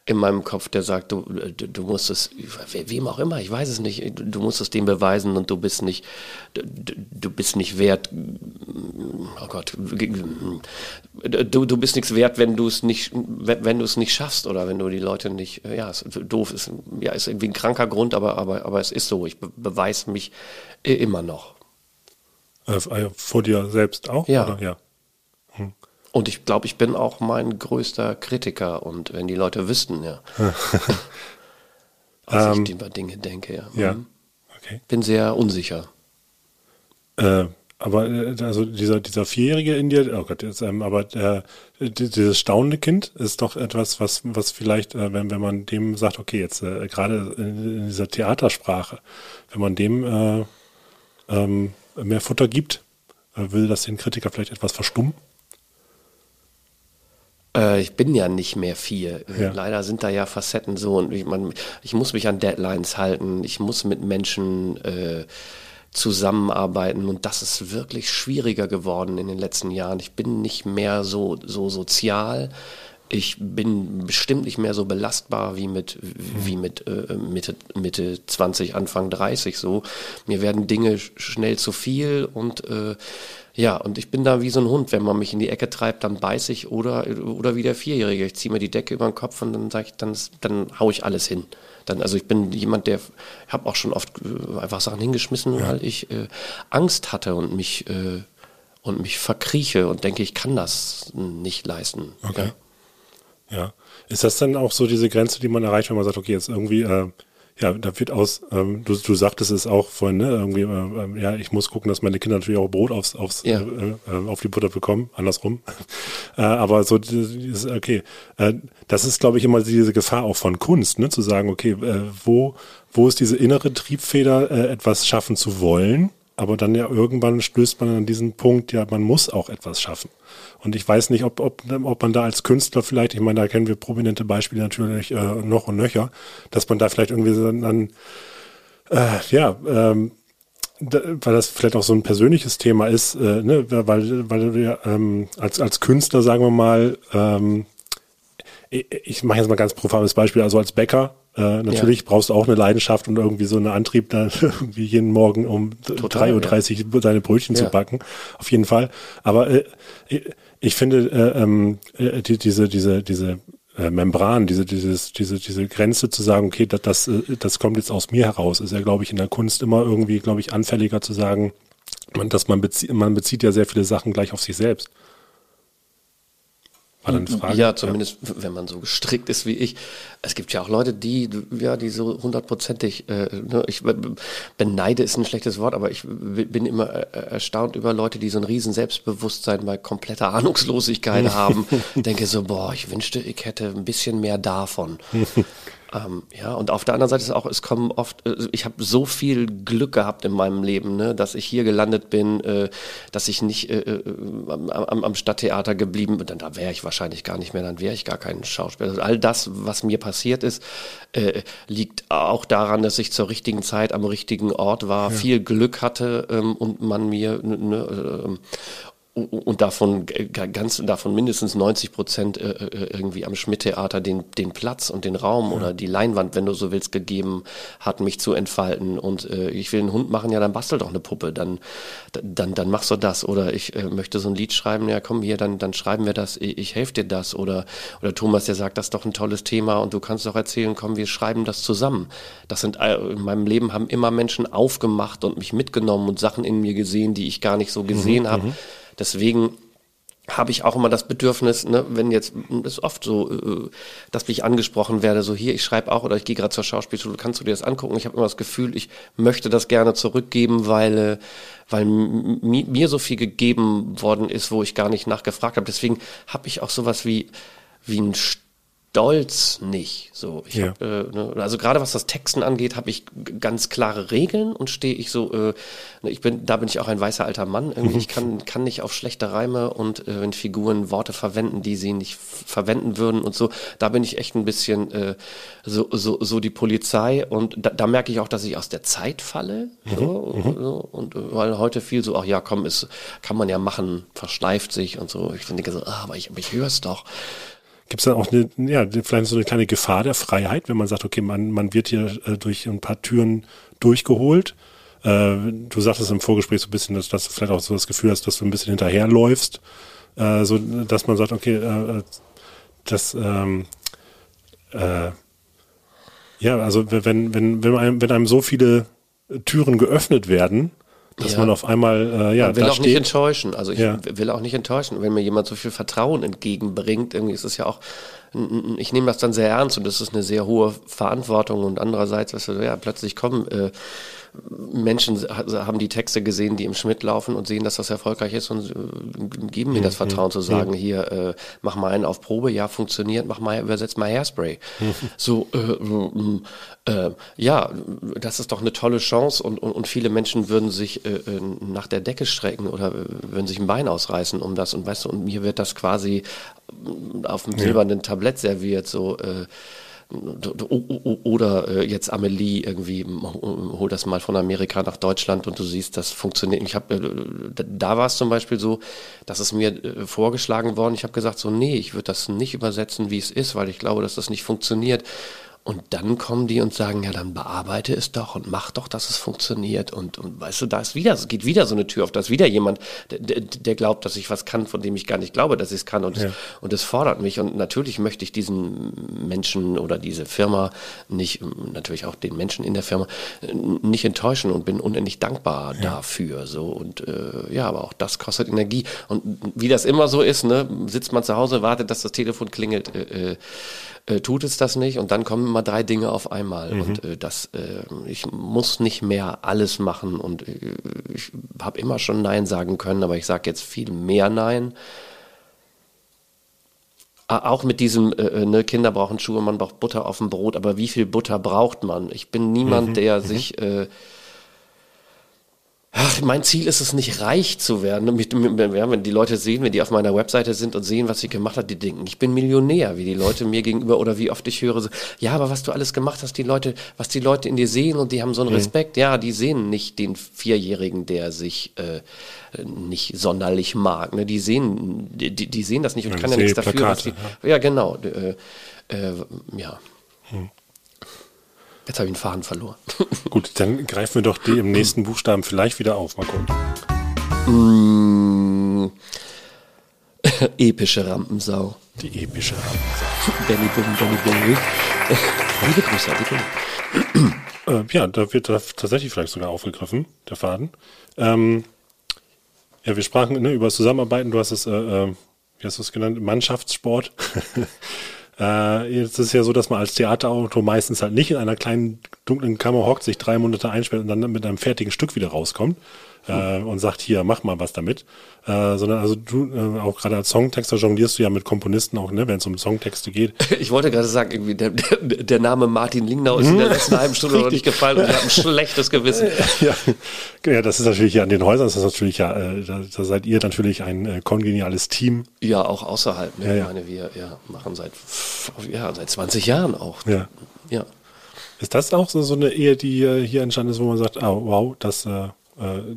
in meinem Kopf, der sagt, du, du, du musst es, we- wem auch immer, ich weiß es nicht, du, musst es dem beweisen und du bist nicht, du, du bist nicht wert, oh Gott, du, du bist nichts wert, wenn du es nicht, wenn, wenn du es nicht schaffst oder wenn du die Leute nicht, ja, ist doof, ist, ja, ist irgendwie ein kranker Grund, aber, aber, aber es ist so, ich be beweise mich äh, immer noch. Äh, äh, vor dir selbst auch? Ja. Oder? ja. Und ich glaube, ich bin auch mein größter Kritiker und wenn die Leute wüssten, ja. als Ähm, ich über Dinge denke, ja. Ja. Mhm. Okay. Bin sehr unsicher. Äh, aber äh, also dieser, dieser Vierjährige in dir, oh Gott, jetzt, ähm, aber die- dieses staunende Kind ist doch etwas, was, was vielleicht, äh, wenn, wenn man dem sagt, okay, jetzt äh, gerade in, dieser Theatersprache, wenn man dem äh, ähm, mehr Futter gibt, äh, will das den Kritiker vielleicht etwas verstummen? Äh, ich bin ja nicht mehr vier. Ja. Leider sind da ja Facetten so und ich, man, ich muss mich an Deadlines halten. Ich muss mit Menschen äh, zusammenarbeiten und das ist wirklich schwieriger geworden in den letzten Jahren. Ich bin nicht mehr so, so sozial. Ich bin bestimmt nicht mehr so belastbar wie mit, wie mit äh, Mitte, Mitte 20, Anfang 30 so. Mir werden Dinge sch- schnell zu viel und äh, ja, und ich bin da wie so ein Hund. Wenn man mich in die Ecke treibt, dann beiß ich oder, oder wie der Vierjährige. Ich ziehe mir die Decke über den Kopf und dann sage ich, dann, dann hau ich alles hin. Dann, also ich bin jemand, der, ich habe auch schon oft äh, einfach Sachen hingeschmissen, weil ich äh, Angst hatte und mich äh, und mich verkrieche und denke, ich kann das nicht leisten. Okay. Ja. Ja. Ist das dann auch so diese Grenze, die man erreicht, wenn man sagt, okay, jetzt irgendwie, äh, ja, da wird aus, ähm, du, du sagtest es auch vorhin, ne, irgendwie, äh, ja, ich muss gucken, dass meine Kinder natürlich auch Brot aufs, aufs, Ja. äh, äh, auf die Butter bekommen, andersrum. äh, aber so, dieses, okay, äh, das ist, glaube ich, immer diese Gefahr auch von Kunst, ne, zu sagen, okay, äh, wo, wo ist diese innere Triebfeder, äh, etwas schaffen zu wollen? Aber dann ja irgendwann stößt man an diesen Punkt, ja, man muss auch etwas schaffen. Und ich weiß nicht, ob, ob, ob man da als Künstler vielleicht, ich meine, da kennen wir prominente Beispiele natürlich äh, noch und nöcher, dass man da vielleicht irgendwie so dann, äh, ja, ähm, da, weil das vielleicht auch so ein persönliches Thema ist, äh, ne, weil, weil wir ähm, als, als Künstler, sagen wir mal, ähm, ich, ich mache jetzt mal ein ganz profanes Beispiel, also als Bäcker, äh, natürlich brauchst du auch eine Leidenschaft und irgendwie so einen Antrieb, dann irgendwie jeden Morgen um Total, 3.30 Uhr deine Brötchen zu Ja. backen, auf jeden Fall. Aber äh, ich, finde, äh, ähm, äh, die, diese, diese, diese äh, Membran, diese, dieses, diese, diese Grenze zu sagen, okay, das, das, das kommt jetzt aus mir heraus, ist ja, glaube ich, in der Kunst immer irgendwie, glaube ich, anfälliger zu sagen, man, dass man bezieht, man bezieht ja sehr viele Sachen gleich auf sich selbst. War dann Frage? Ja, zumindest wenn man so gestrickt ist wie ich. Es gibt ja auch Leute, die, ja, die so hundertprozentig, äh, ne, ich be- beneide ist ein schlechtes Wort, aber ich bin immer äh, erstaunt über Leute, die so ein riesen Selbstbewusstsein bei kompletter Ahnungslosigkeit haben. Denke so, boah, ich wünschte, ich hätte ein bisschen mehr davon. Ähm, ja, und auf der anderen Seite ist auch, es kommen oft, äh, ich habe so viel Glück gehabt in meinem Leben, ne, dass ich hier gelandet bin, äh, dass ich nicht äh, äh, am, am, am Stadttheater geblieben bin, dann da wäre ich wahrscheinlich gar nicht mehr, dann wäre ich gar kein Schauspieler. Also all das, was mir passiert ist, äh, liegt auch daran, dass ich zur richtigen Zeit am richtigen Ort war, viel Glück hatte ähm, und man mir ne, und davon g- ganz davon mindestens 90 Prozent äh, äh, irgendwie am Schmidt-Theater den, den Platz und den Raum oder die Leinwand, wenn du so willst, gegeben hat, mich zu entfalten. Und äh, ich will einen Hund machen, ja, dann bastel doch eine Puppe, dann, dann, dann machst du das. Oder ich äh, möchte so ein Lied schreiben, ja komm hier, dann, dann schreiben wir das, ich, ich helfe dir das. Oder, oder Thomas, der sagt, das ist doch ein tolles Thema und du kannst doch erzählen, komm, wir schreiben das zusammen. Das sind äh, in meinem Leben haben immer Menschen aufgemacht und mich mitgenommen und Sachen in mir gesehen, die ich gar nicht so gesehen habe. Deswegen habe ich auch immer das Bedürfnis, ne, wenn jetzt, ist oft so, äh, dass ich angesprochen werde, so hier, ich schreibe auch oder ich gehe gerade zur Schauspielschule, kannst du dir das angucken? Ich habe immer das Gefühl, ich möchte das gerne zurückgeben, weil, äh, weil mir so viel gegeben worden ist, wo ich gar nicht nachgefragt habe. Deswegen habe ich auch sowas wie, wie ein Stolz nicht. So, ich Ja. hab, äh, ne, also gerade was das Texten angeht, habe ich ganz klare Regeln und stehe ich so, äh, ne, ich bin, da bin ich auch ein weißer alter Mann. Irgendwie, ich kann, kann nicht auf schlechte Reime und äh, wenn Figuren Worte verwenden, die sie nicht verwenden würden und so. Da bin ich echt ein bisschen äh, so, so, so die Polizei und da, da merke ich auch, dass ich aus der Zeit falle. So, so, und äh, weil heute viel so, ach ja, komm, ist, kann man ja machen, verschleift sich und so. Ich denke so, ah, aber ich, aber ich höre es doch. Gibt es dann auch eine, ja, vielleicht so eine kleine Gefahr der Freiheit, wenn man sagt, okay, man, man wird hier äh, durch ein paar Türen durchgeholt? Äh, du sagtest im Vorgespräch so ein bisschen, dass, dass du vielleicht auch so das Gefühl hast, dass du ein bisschen hinterherläufst, äh, so dass man sagt, okay, äh, das, ähm, äh, ja, also wenn, wenn, wenn, einem, wenn einem so viele Türen geöffnet werden, dass Ja. man auf einmal, äh, ja, Man will auch nicht steht. enttäuschen. Also ich Ja. will auch nicht enttäuschen. Wenn mir jemand so viel Vertrauen entgegenbringt, irgendwie ist es ja auch ich nehme das dann sehr ernst und das ist eine sehr hohe Verantwortung und andererseits, weißt du, ja, plötzlich kommen äh, Menschen ha- haben die Texte gesehen, die im Schmidt laufen und sehen, dass das erfolgreich ist und äh, geben mir das Vertrauen zu sagen, hier, äh, mach mal einen auf Probe, ja, funktioniert, mach mal, übersetzt mal Hairspray. So, äh, äh, ja, das ist doch eine tolle Chance und, und, und viele Menschen würden sich äh, äh, nach der Decke strecken oder würden sich ein Bein ausreißen um das und weißt du, und mir wird das quasi auf dem silbernen Tablett serviert, so, äh, Oder äh, jetzt Amelie irgendwie, hol das mal von Amerika nach Deutschland und du siehst, das funktioniert. Ich hab, äh, da- da war es zum Beispiel so, dass es mir äh, vorgeschlagen worden, ich habe gesagt, so nee, ich würde das nicht übersetzen, wie es ist, weil ich glaube, dass das nicht funktioniert. Und dann kommen die und sagen, ja, dann bearbeite es doch und mach doch, dass es funktioniert. Und, und weißt du, da ist wieder, es geht wieder so eine Tür auf, da ist wieder jemand, der, der, glaubt, dass ich was kann, von dem ich gar nicht glaube, dass ich es kann. Und, es, und es fordert mich. Und natürlich möchte ich diesen Menschen oder diese Firma nicht, natürlich auch den Menschen in der Firma, äh, nicht enttäuschen und bin unendlich dankbar dafür. So. Und äh, ja, aber auch das kostet Energie. Und wie das immer so ist, ne, sitzt man zu Hause, wartet, dass das Telefon klingelt, äh, äh, tut es das nicht und dann kommen immer drei Dinge auf einmal und äh, das äh, ich muss nicht mehr alles machen und äh, ich habe immer schon Nein sagen können, aber ich sage jetzt viel mehr Nein. Auch mit diesem, äh, äh, ne, Kinder brauchen Schuhe, man braucht Butter auf dem Brot, aber wie viel Butter braucht man? Ich bin niemand, der sich äh, Ach, mein Ziel ist es nicht, reich zu werden. Ja, Wenn die Leute sehen, wenn die auf meiner Webseite sind und sehen, was ich gemacht habe, die denken, ich bin Millionär, wie die Leute mir gegenüber oder wie oft ich höre, so, ja, aber was du alles gemacht hast, die Leute, was die Leute in dir sehen und die haben so einen Respekt, ja, die sehen nicht den Vierjährigen, der sich äh, nicht sonderlich mag. Ne? Die sehen, die, die sehen das nicht und Ja, kann ja nichts dafür. Die, Plakate, ja. genau. Äh, äh, ja. Jetzt habe ich den Faden verloren. Gut, dann greifen wir doch die im nächsten Buchstaben vielleicht wieder auf. Mal gucken. Epische Rampensau. Die epische Abend. Benny Bum, Benny Bum. Liebe Grüße, liebe Äh, ja, da wird da tatsächlich vielleicht sogar aufgegriffen, der Faden. Ähm, ja, wir sprachen ne, über das Zusammenarbeiten. Du hast es, äh, äh, wie hast du es genannt, Mannschaftssport. Äh, jetzt ist es ja so, dass man als Theaterautor meistens halt nicht in einer kleinen dunklen Kammer hockt, sich drei Monate einsperrt und dann mit einem fertigen Stück wieder rauskommt äh, und sagt, hier, mach mal was damit. Äh, sondern also du, äh, auch gerade als Songtexter jonglierst du ja mit Komponisten auch, ne, wenn es um Songtexte geht. Ich wollte gerade sagen, irgendwie der, der, Name Martin Lingnau ist in der letzten halben Stunde noch nicht gefallen und ich habe ein schlechtes Gewissen. ja, ja, das ist natürlich ja an den Häusern, das ist natürlich ja, äh, da, da seid ihr natürlich ein äh, kongeniales Team. Ja, auch außerhalb. Ne? Ja, ja. Ich meine, wir ja, machen seit, ja, seit 20 Jahren auch. Ja. ja. Ist das auch so, so eine Ehe, die äh, hier entstanden ist, wo man sagt, ah, wow, das, äh,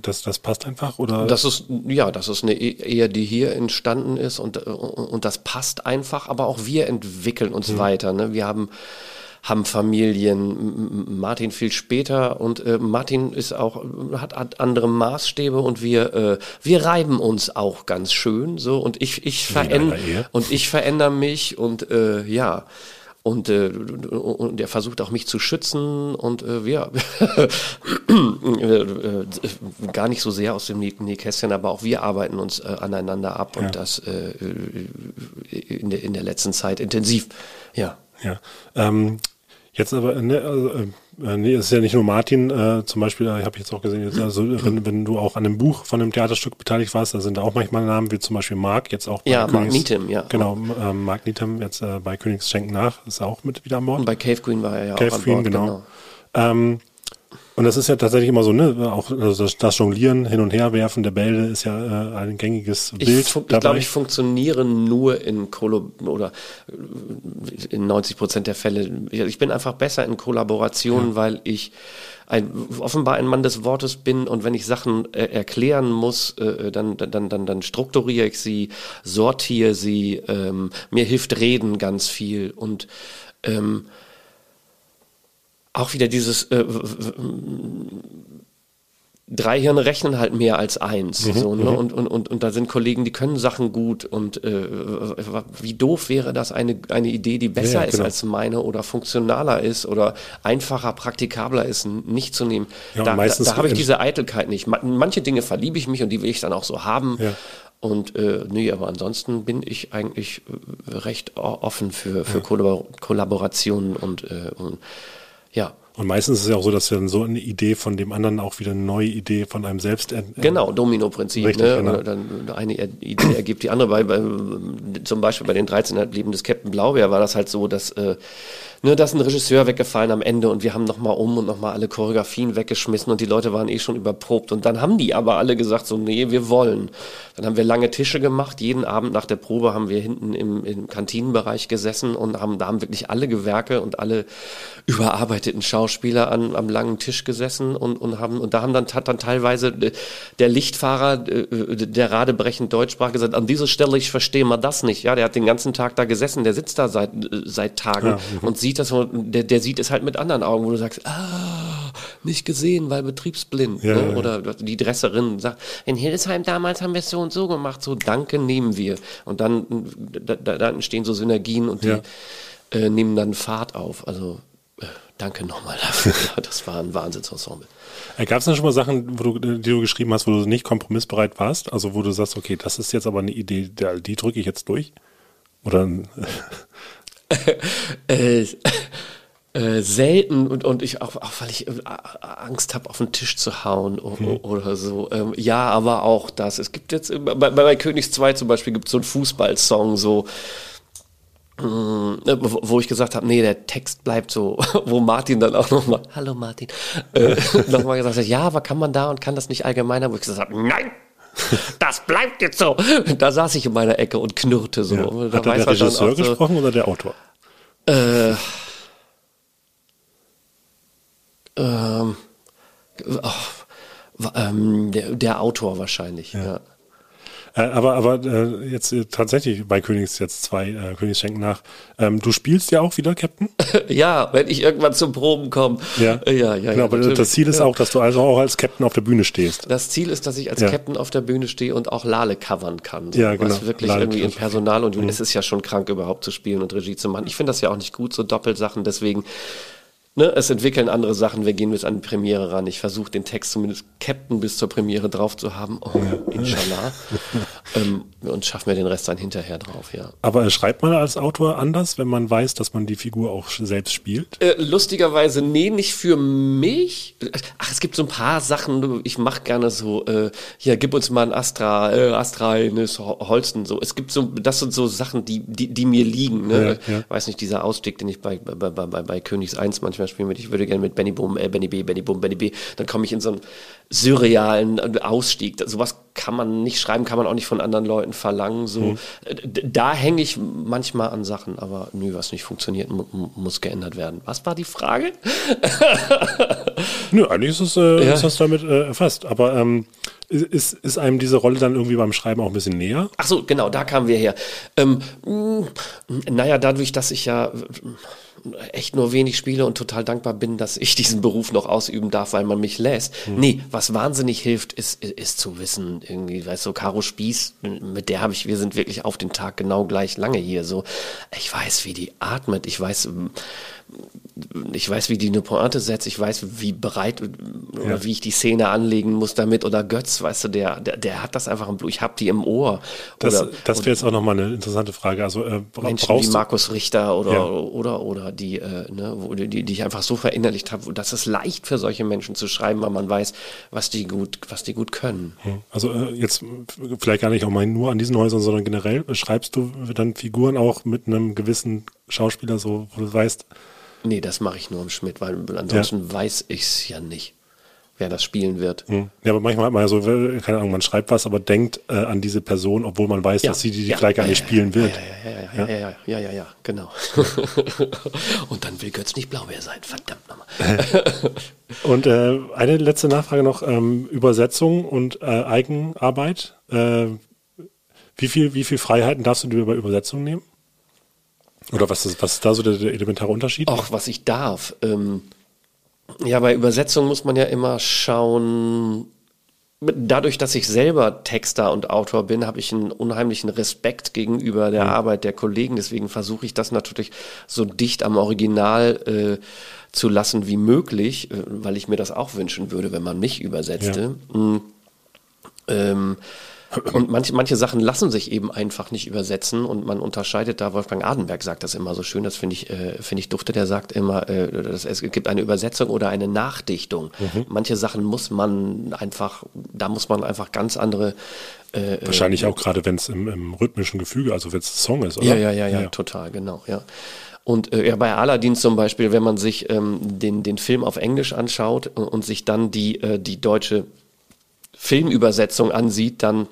das, das passt einfach? Oder? Das ist, ja, das ist eine E- Ehe, die hier entstanden ist und, äh, und das passt einfach, aber auch wir entwickeln uns weiter. Ne? Wir haben, haben Familien, Martin viel später und äh, Martin ist auch, hat, hat andere Maßstäbe und wir, äh, wir reiben uns auch ganz schön so und ich, ich verändere und ich verändere mich und äh, ja. Und, äh, und er versucht auch mich zu schützen und äh, wir äh, äh, gar nicht so sehr aus dem Nä- Nähkästchen, aber auch wir arbeiten uns äh, aneinander ab und das äh, in, der, in der letzten Zeit intensiv. Ja. Ja. Ähm, jetzt aber, ne, also, äh, nee, es ist ja nicht nur Martin, äh, zum Beispiel, äh, habe ich jetzt auch gesehen, jetzt, also wenn, wenn du auch an einem Buch von einem Theaterstück beteiligt warst, da sind da auch manchmal Namen, wie zum Beispiel Mark, jetzt auch bei Ja, Mark Königs- Needham, ja. Genau, ähm, Mark Needham jetzt äh, bei Königs Schenken nach, ist auch mit wieder an Bord. Und bei Cave Queen war er ja Cave auch an Queen, Bord. genau. Ähm, und das ist ja tatsächlich immer so, ne, auch also das, das Jonglieren, Hin- und Herwerfen der Bälle ist ja äh, ein gängiges Ich, Bild ich dabei. glaube, ich funktioniere nur in Kollo oder äh, in 90 Prozent der Fälle. Ich bin einfach besser in Kollaboration, weil ich ein, offenbar ein Mann des Wortes bin und wenn ich Sachen äh, erklären muss, äh, dann, dann, dann, dann strukturiere ich sie, sortiere sie, ähm, mir hilft Reden ganz viel und ähm, auch wieder dieses äh, drei Hirne rechnen halt mehr als eins. so, ne? und, und, und, und da sind Kollegen, die können Sachen gut. Und äh, wie doof wäre das eine, eine Idee, die besser Ja, ist genau. als meine oder funktionaler ist oder einfacher, praktikabler ist, nicht zu nehmen. Ja, da da, da habe ich diese Eitelkeit nicht. Ma- Manche Dinge verliebe ich mich und die will ich dann auch so haben. Ja. Und äh, nee, aber ansonsten bin ich eigentlich äh, recht offen für, für Kollabor Kollaborationen und, äh, und ja. Und meistens ist es ja auch so, dass dann so eine Idee von dem anderen auch wieder eine neue Idee von einem selbst Genau, Domino-Prinzip. Richtig, Ne? genau. Dann eine Idee ergibt die andere. Bei, bei, zum Beispiel bei den 13 Leben des Captain Blaubeer war das halt so, dass, äh, ne, dass ein Regisseur weggefallen am Ende und wir haben nochmal um und nochmal alle Choreografien weggeschmissen und die Leute waren eh schon überprobt. Und dann haben die aber alle gesagt, so, nee, wir wollen. Dann haben wir lange Tische gemacht. Jeden Abend nach der Probe haben wir hinten im, im Kantinenbereich gesessen und haben, da haben wirklich alle Gewerke und alle überarbeiteten Schauspieler an, am langen Tisch gesessen und, und haben, und da haben dann, hat dann teilweise äh, der Lichtfahrer, äh, der radebrechend Deutsch sprach, gesagt, an dieser Stelle, ich verstehe mal das nicht. Ja, der hat den ganzen Tag da gesessen, der sitzt da seit, äh, seit Tagen und sieht das, und der, der sieht es halt mit anderen Augen, wo du sagst, ah, nicht gesehen, weil betriebsblind. Ja, ne? ja. Oder die Dresserin sagt, in Hildesheim damals haben wir es so und so gemacht, so danke nehmen wir. Und dann, da, da, entstehen so Synergien und die Ja. äh, nehmen dann Fahrt auf. Also äh, danke nochmal dafür. das war ein Wahnsinnsensemble. Gab es denn schon mal Sachen, wo du, die du geschrieben hast, wo du nicht kompromissbereit warst? Also wo du sagst, okay, das ist jetzt aber eine Idee, die drücke ich jetzt durch? Oder äh, äh, selten und, und ich auch, auch weil ich äh, Angst habe, auf den Tisch zu hauen o- o- oder so. Ähm, ja, aber auch das. Es gibt jetzt äh, bei, bei, bei Königs 2 zum Beispiel gibt es so einen Fußballsong, so äh, wo wo ich gesagt habe, nee, der Text bleibt so, wo Martin dann auch nochmal, hallo Martin, äh, nochmal gesagt hat, ja, aber kann man da und kann das nicht allgemeiner, wo ich gesagt habe, nein, das bleibt jetzt so. Da saß ich in meiner Ecke und knurrte so. ja. Hat da der Regisseur auch so, gesprochen oder der Autor? äh, ähm, wa- ähm, der, der Autor wahrscheinlich, ja. Äh, aber aber äh, jetzt äh, tatsächlich bei Königs jetzt zwei, äh, Königs schenken nach. Ähm, du spielst ja auch wieder Captain? Ja, wenn ich irgendwann zum Proben komme. Ja. ja, ja. ja Genau, aber natürlich. das Ziel ist ja. auch, dass du also auch als Captain auf der Bühne stehst. Das Ziel ist, dass ich als Ja. Captain auf der Bühne stehe und auch Lale covern kann. So, Ja, genau. Was wirklich Lale irgendwie in. Personal und Mhm. es ist ja schon krank, überhaupt zu spielen und Regie zu machen. Ich finde das ja auch nicht gut, so Doppelsachen, deswegen. Ne, es entwickeln andere Sachen, wir gehen bis an die Premiere ran. Ich versuche den Text zumindest Captain bis zur Premiere drauf zu haben. Oh, inshallah. ähm, und schaffen wir den Rest dann hinterher drauf, ja. Aber schreibt man als Autor anders, wenn man weiß, dass man die Figur auch selbst spielt? Äh, lustigerweise, nee, nicht für mich. Ach, es gibt so ein paar Sachen, ich mache gerne so, äh, hier, gib uns mal ein Astra, äh, Astra eines Ho- Holsten, so. Es gibt so, das sind so Sachen, die, die, die mir liegen, ne? Ja, ja. Weiß nicht, dieser Ausstieg, den ich bei, bei, bei, bei, bei Königs 1 manchmal spielen würde, ich würde gerne mit Benny Boom, äh, Benny B, Benny Boom, Benny B, dann komme ich in so einen surrealen Ausstieg. Sowas kann man nicht schreiben, kann man auch nicht von anderen Leuten verlangen, so. Mhm. Äh, Da hänge ich manchmal an Sachen, aber nö, was nicht funktioniert, mu mu- muss geändert werden. Was war die Frage? Nö, eigentlich ist, es, äh, Ja. ist das damit äh, erfasst. Aber ähm, ist, ist einem diese Rolle dann irgendwie beim Schreiben auch ein bisschen näher? Ach so, genau, da kamen wir her. Ähm, naja, dadurch, dass ich ja echt nur wenig spiele und total dankbar bin, dass ich diesen Beruf noch ausüben darf, weil man mich lässt. Nee, was wahnsinnig hilft, ist, ist, zu wissen, irgendwie, weißt du, Caro Spieß, mit der habe ich, wir sind wirklich auf den Tag genau gleich lange hier, so. Ich weiß, wie die atmet, ich weiß, ich weiß, wie die eine Pointe setzt, ich weiß, wie bereit oder Ja. wie ich die Szene anlegen muss damit oder Götz, weißt du, der, der, der hat das einfach im Blut, ich hab die im Ohr. Das, oder, das wäre jetzt auch nochmal eine interessante Frage. Also äh, Menschen wie du, Markus Richter oder Ja. oder oder die, äh, ne, die, die ich einfach so verinnerlicht habe, dass es leicht für solche Menschen zu schreiben, weil man weiß, was die gut, was die gut können. also äh, jetzt vielleicht gar nicht auch mal nur an diesen Häusern, sondern generell schreibst du dann Figuren auch mit einem gewissen Schauspieler, so wo du weißt, Nee, das mache ich nur im Schmidt, weil ansonsten ja. weiß ich es ja nicht, wer das spielen wird. Hm. Ja, aber manchmal hat man ja so, äh, keine Ahnung, man schreibt was, aber denkt äh, an diese Person, obwohl man weiß, ja. dass sie die, die ja. gleich gar nicht spielen wird. Ja, ja, ja, ja, ja, ja, ja, genau. Und dann will Götz nicht Blaubeer sein, verdammt nochmal. Und äh, eine letzte Nachfrage noch, ähm, Übersetzung und äh, Eigenarbeit. Äh, wie, viel, wie viel Freiheiten darfst du dir bei Übersetzung nehmen? Oder was ist, was ist da so der, der elementare Unterschied? Auch was ich darf. Ähm, ja, bei Übersetzung muss man ja immer schauen. Dadurch, dass ich selber Texter und Autor bin, habe ich einen unheimlichen Respekt gegenüber der Arbeit der Kollegen. Deswegen versuche ich das natürlich so dicht am Original äh, zu lassen wie möglich, äh, weil ich mir das auch wünschen würde, wenn man mich übersetzte. Mm. Ähm, Und manche, manche Sachen lassen sich eben einfach nicht übersetzen und man unterscheidet da, Wolfgang Adenberg sagt das immer so schön, das finde ich, äh, finde ich dufte, der sagt immer, äh, dass es gibt eine Übersetzung oder eine Nachdichtung. Mhm. Manche Sachen muss man einfach, da muss man einfach ganz andere äh, Wahrscheinlich auch gerade, wenn es im, im rhythmischen Gefüge, also wenn es Song ist, oder? Ja, ja, ja, ja, total, genau, ja. Und äh, ja, bei Aladdin zum Beispiel, wenn man sich ähm, den, den Film auf Englisch anschaut und, und sich dann die, äh, die deutsche Filmübersetzung ansieht, dann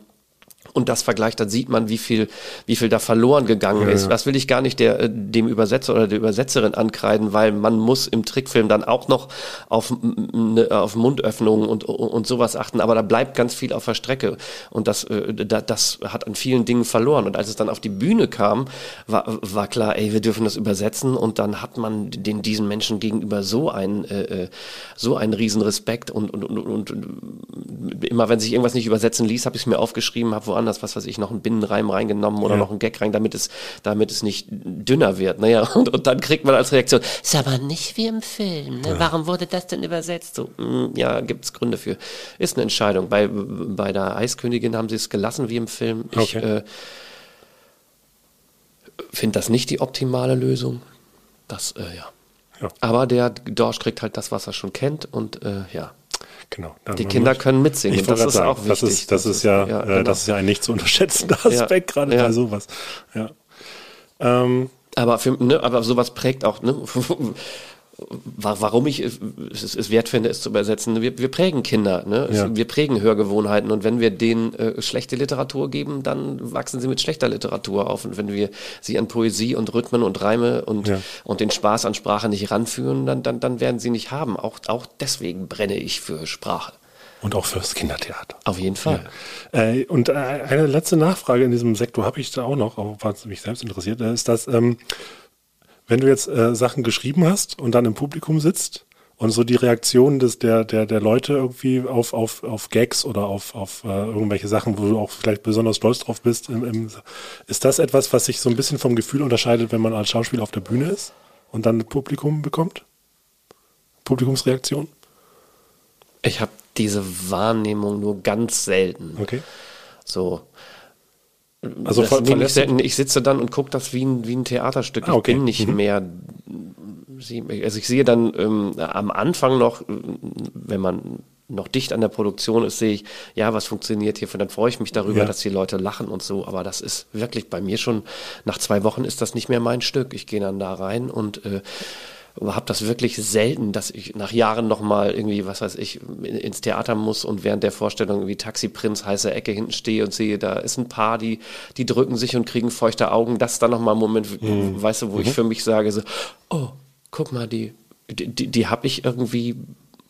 und das vergleicht, dann sieht man, wie viel, wie viel da verloren gegangen ist. Das will ich gar nicht der, äh, dem Übersetzer oder der Übersetzerin ankreiden, weil man muss im Trickfilm dann auch noch auf, ne, auf Mundöffnungen und, und sowas achten, aber da bleibt ganz viel auf der Strecke. Und das, äh, da- das hat an vielen Dingen verloren. Und als es dann auf die Bühne kam, war, war klar, ey, wir dürfen das übersetzen. Und dann hat man den, diesen Menschen gegenüber so einen, äh, äh, so einen riesen Respekt und, und, und, und, und immer wenn sich irgendwas nicht übersetzen ließ, habe ich es mir aufgeschrieben, habe woanders, was weiß ich, noch einen Binnenreim reingenommen oder noch einen Gag rein, damit es, damit es nicht dünner wird. Naja, und, und dann kriegt man als Reaktion, ist aber nicht wie im Film. Ne? Warum wurde das denn übersetzt? So, mm, ja, gibt es Gründe für. Ist eine Entscheidung. Bei, bei der Eiskönigin haben sie es gelassen wie im Film. Ich Okay. äh, finde das nicht die optimale Lösung. Das, äh, ja. Ja. Aber der Dorsch kriegt halt das, was er schon kennt und äh, ja. Genau. Die Kinder können mitsingen. Ich das ist gerade auch sagen, das wichtig. ist, das ist ja, ja, äh, genau. das ist ja ein nicht zu unterschätzender Aspekt, gerade ja. bei sowas. Ja. Ähm, Aber, für, ne, aber sowas prägt auch, ne, warum ich es, wert finde, es zu übersetzen. Wir, wir prägen Kinder, ne? Ja. wir prägen Hörgewohnheiten und wenn wir denen äh, schlechte Literatur geben, dann wachsen sie mit schlechter Literatur auf. Und wenn wir sie an Poesie und Rhythmen und Reime und, Ja. und den Spaß an Sprache nicht ranführen, dann, dann, dann werden sie nicht haben. Auch, auch deswegen brenne ich für Sprache. und auch fürs Kindertheater. Auf jeden Fall. Äh, und äh, eine letzte Nachfrage in diesem Sektor habe ich da auch noch, auch was mich selbst interessiert, äh, ist das, ähm, wenn du jetzt äh, Sachen geschrieben hast und dann im Publikum sitzt und so die Reaktion des, der, der, der Leute irgendwie auf, auf, auf Gags oder auf, auf äh, irgendwelche Sachen, wo du auch vielleicht besonders stolz drauf bist, im, im, ist das etwas, was sich so ein bisschen vom Gefühl unterscheidet, wenn man als Schauspieler auf der Bühne ist und dann ein Publikum bekommt? Publikumsreaktion? Ich habe diese Wahrnehmung nur ganz selten. Okay. So. Also ver- ich, verlässt selten. ich sitze dann und gucke das wie ein, wie ein Theaterstück. Ah, okay. Ich bin nicht Mhm. mehr. Also ich sehe dann ähm, am Anfang noch, äh, wenn man noch dicht an der Produktion ist, sehe ich, ja, was funktioniert hier. Dann freue ich mich darüber, Ja. dass die Leute lachen und so. Aber das ist wirklich bei mir schon, nach zwei Wochen ist das nicht mehr mein Stück. Ich gehe dann da rein und äh, habe das wirklich selten, dass ich nach Jahren noch mal irgendwie, was weiß ich, in- ins Theater muss und während der Vorstellung irgendwie Taxiprinz, heiße Ecke hinten stehe und sehe, da ist ein Paar, die, die drücken sich und kriegen feuchte Augen. Das ist dann noch mal ein Moment, weißt du, wo ich für mich sage so, oh, guck mal, die, die, die, die habe ich irgendwie,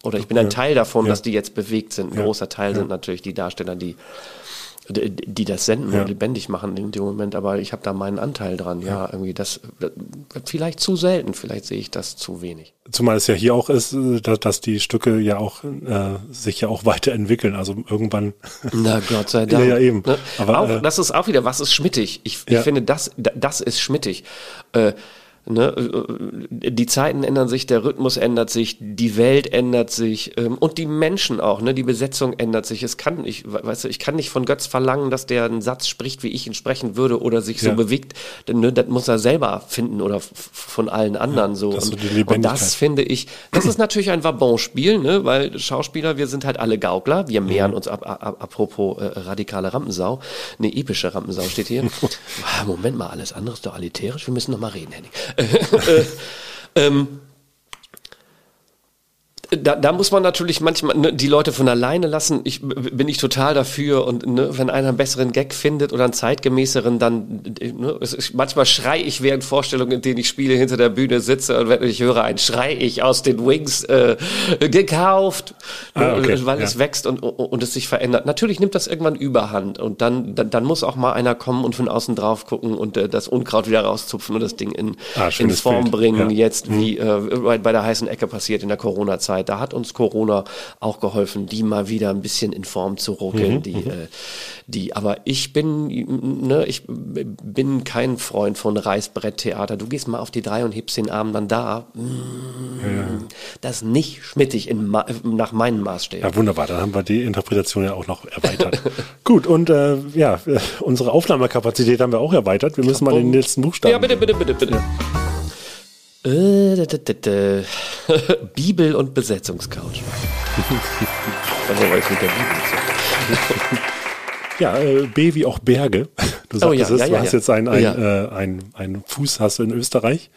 oder ich bin ein Teil davon, Ja. dass die jetzt bewegt sind. Ein Ja. großer Teil sind natürlich die Darsteller, die die das senden Ja. und lebendig machen in dem Moment, aber ich habe da meinen Anteil dran. Ja, irgendwie das, das vielleicht zu selten, vielleicht sehe ich das zu wenig. Zumal es ja hier auch ist, äh, dass, dass die Stücke ja auch äh, sich ja auch weiterentwickeln. Also irgendwann. Na Gott sei Dank. Ja, ja, eben. Ne? Aber, auch, äh, das ist auch wieder, was ist schmittig? Ich, Ja. ich finde, das, das ist schmittig. Äh, Ne, äh, die Zeiten ändern sich, der Rhythmus ändert sich, die Welt ändert sich ähm, und die Menschen auch, ne, die Besetzung ändert sich. Es kann, ich, weißt du, ich kann nicht von Götz verlangen, dass der einen Satz spricht, wie ich ihn sprechen würde oder sich so Ja. bewegt. Denn, ne, das muss er selber finden oder von allen anderen so. das Und, so und das finde ich, das ist natürlich ein Wabonspiel, ne, weil Schauspieler, wir sind halt alle Gaukler, wir mehren uns ab, ab, apropos äh, radikale Rampensau, eine epische Rampensau steht hier. Ah, Moment mal, alles andere ist doch aliterisch, wir müssen noch mal reden, Henning. äh, ähm, da, da muss man natürlich manchmal ne, die Leute von alleine lassen. Ich bin ich total dafür und ne, wenn einer einen besseren Gag findet oder einen zeitgemäßeren, dann äh, ne, ist, manchmal schrei ich während Vorstellungen, in denen ich spiele, hinter der Bühne sitze und wenn ich höre ein Schrei ich aus den Wings äh, gekauft, Ah, okay, ne, weil ja. es wächst und, und, und es sich verändert. Natürlich nimmt das irgendwann Überhand und dann, dann, dann muss auch mal einer kommen und von außen drauf gucken und äh, das Unkraut wieder rauszupfen und das Ding in, Ah, in Form Bild. bringen, Ja. jetzt wie äh, bei, bei der heißen Ecke passiert in der Corona-Zeit. Zeit. Da hat uns Corona auch geholfen, die mal wieder ein bisschen in Form zu ruckeln. die, äh, die, aber ich bin, ne, ich bin kein Freund von Reißbretttheater. Du gehst mal auf die drei und hebst den Arm dann da. Mm, Das ist nicht schmittig in, nach meinen Maßstäben. Ja, wunderbar. Dann haben wir die Interpretation ja auch noch erweitert. Gut, und äh, ja, äh, unsere Aufnahmekapazität haben wir auch erweitert. Wir müssen mal den letzten Buchstaben. Ja, bitte, bitte, bitte, bitte. Da. Bibel und Besetzungscouch. also, weil ich mit der Bibel Ja, äh, B wie auch Berge. Du Oh, sagtest ja, es, ja, du ja, hast jetzt einen, Ja. äh, einen, einen Fuß hast du in Österreich.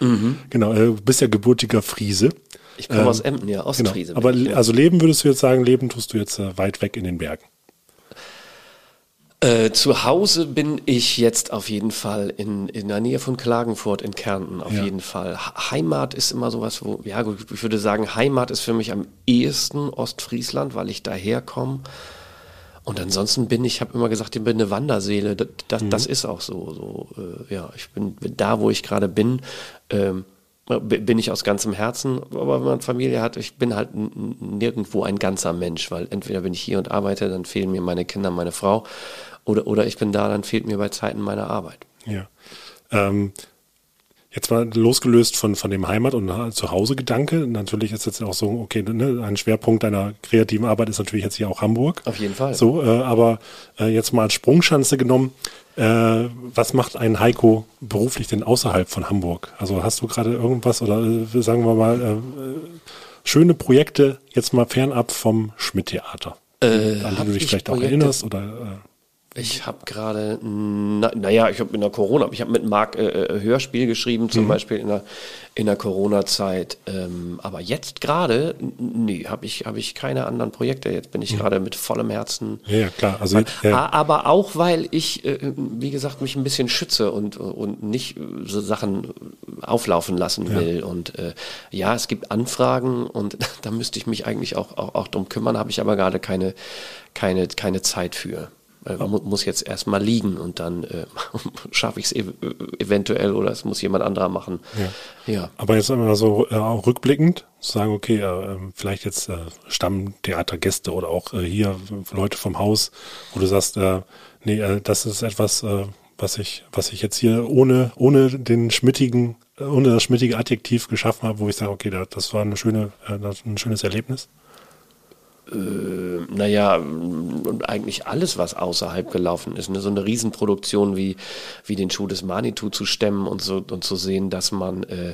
Genau, äh, du bist ja gebürtiger Friese. Ich komme aus Emden, ja, Genau. Ostfriese. Aber ich, ja. also leben würdest du jetzt sagen, leben tust du jetzt äh, weit weg in den Bergen. Äh, zu Hause bin ich jetzt auf jeden Fall in, in der Nähe von Klagenfurt in Kärnten, auf Ja. jeden Fall. Heimat ist immer sowas, wo, ja gut, ich würde sagen, Heimat ist für mich am ehesten Ostfriesland, weil ich daherkomme. Und ansonsten bin ich, habe immer gesagt, ich bin eine Wanderseele. Das, das, das ist auch so. so äh, ja, ich bin da, wo ich gerade bin. Ähm, bin ich aus ganzem Herzen, aber wenn man Familie hat, ich bin halt nirgendwo ein ganzer Mensch, weil entweder bin ich hier und arbeite, dann fehlen mir meine Kinder, meine Frau, oder, oder ich bin da, dann fehlt mir bei Zeiten meine Arbeit. Ja. Ähm, jetzt mal losgelöst von, von dem Heimat- und Zuhause-Gedanke. Natürlich ist jetzt auch so, okay, ne, ein Schwerpunkt deiner kreativen Arbeit ist natürlich jetzt hier auch Hamburg. Auf jeden Fall. So, äh, aber äh, jetzt mal als Sprungschanze genommen, äh, was macht ein Heiko beruflich denn außerhalb von Hamburg? Also hast du gerade irgendwas oder äh, sagen wir mal äh, äh, schöne Projekte jetzt mal fernab vom Schmidt-Theater? Äh, an die du dich ich vielleicht auch Projekte? erinnerst oder äh, Ich habe gerade, na, naja, ich habe in der Corona, ich habe mit Marc äh, äh, Hörspiel geschrieben, zum Beispiel in der, in der Corona-Zeit. Ähm, aber jetzt gerade, nee, habe ich, hab ich keine anderen Projekte. Jetzt bin ich gerade mit vollem Herzen. ja, ja, klar. Also äh, A- Aber auch, weil ich, äh, wie gesagt, mich ein bisschen schütze und, und nicht so Sachen auflaufen lassen will. Und äh, ja, es gibt Anfragen und da müsste ich mich eigentlich auch, auch, auch drum kümmern, habe ich aber gerade keine, keine, keine Zeit für. Äh, mu muss jetzt erstmal liegen und dann äh, schaffe ich es ev eventuell oder es muss jemand anderer machen. Ja. ja. Aber jetzt einmal so äh, auch rückblickend zu sagen, okay, äh, ähm, vielleicht jetzt äh, Stammtheatergäste oder auch äh, hier Leute vom Haus, wo du sagst, nee, das ist etwas, was ich, was ich jetzt hier ohne, ohne den schmittigen, ohne das schmittige Adjektiv geschaffen habe, wo ich sage, okay, da, das war eine schöne, ein schönes Erlebnis. Naja, und eigentlich alles, was außerhalb gelaufen ist. Ne? So eine Riesenproduktion wie, wie den Schuh des Manitou zu stemmen und so und zu sehen, dass man äh,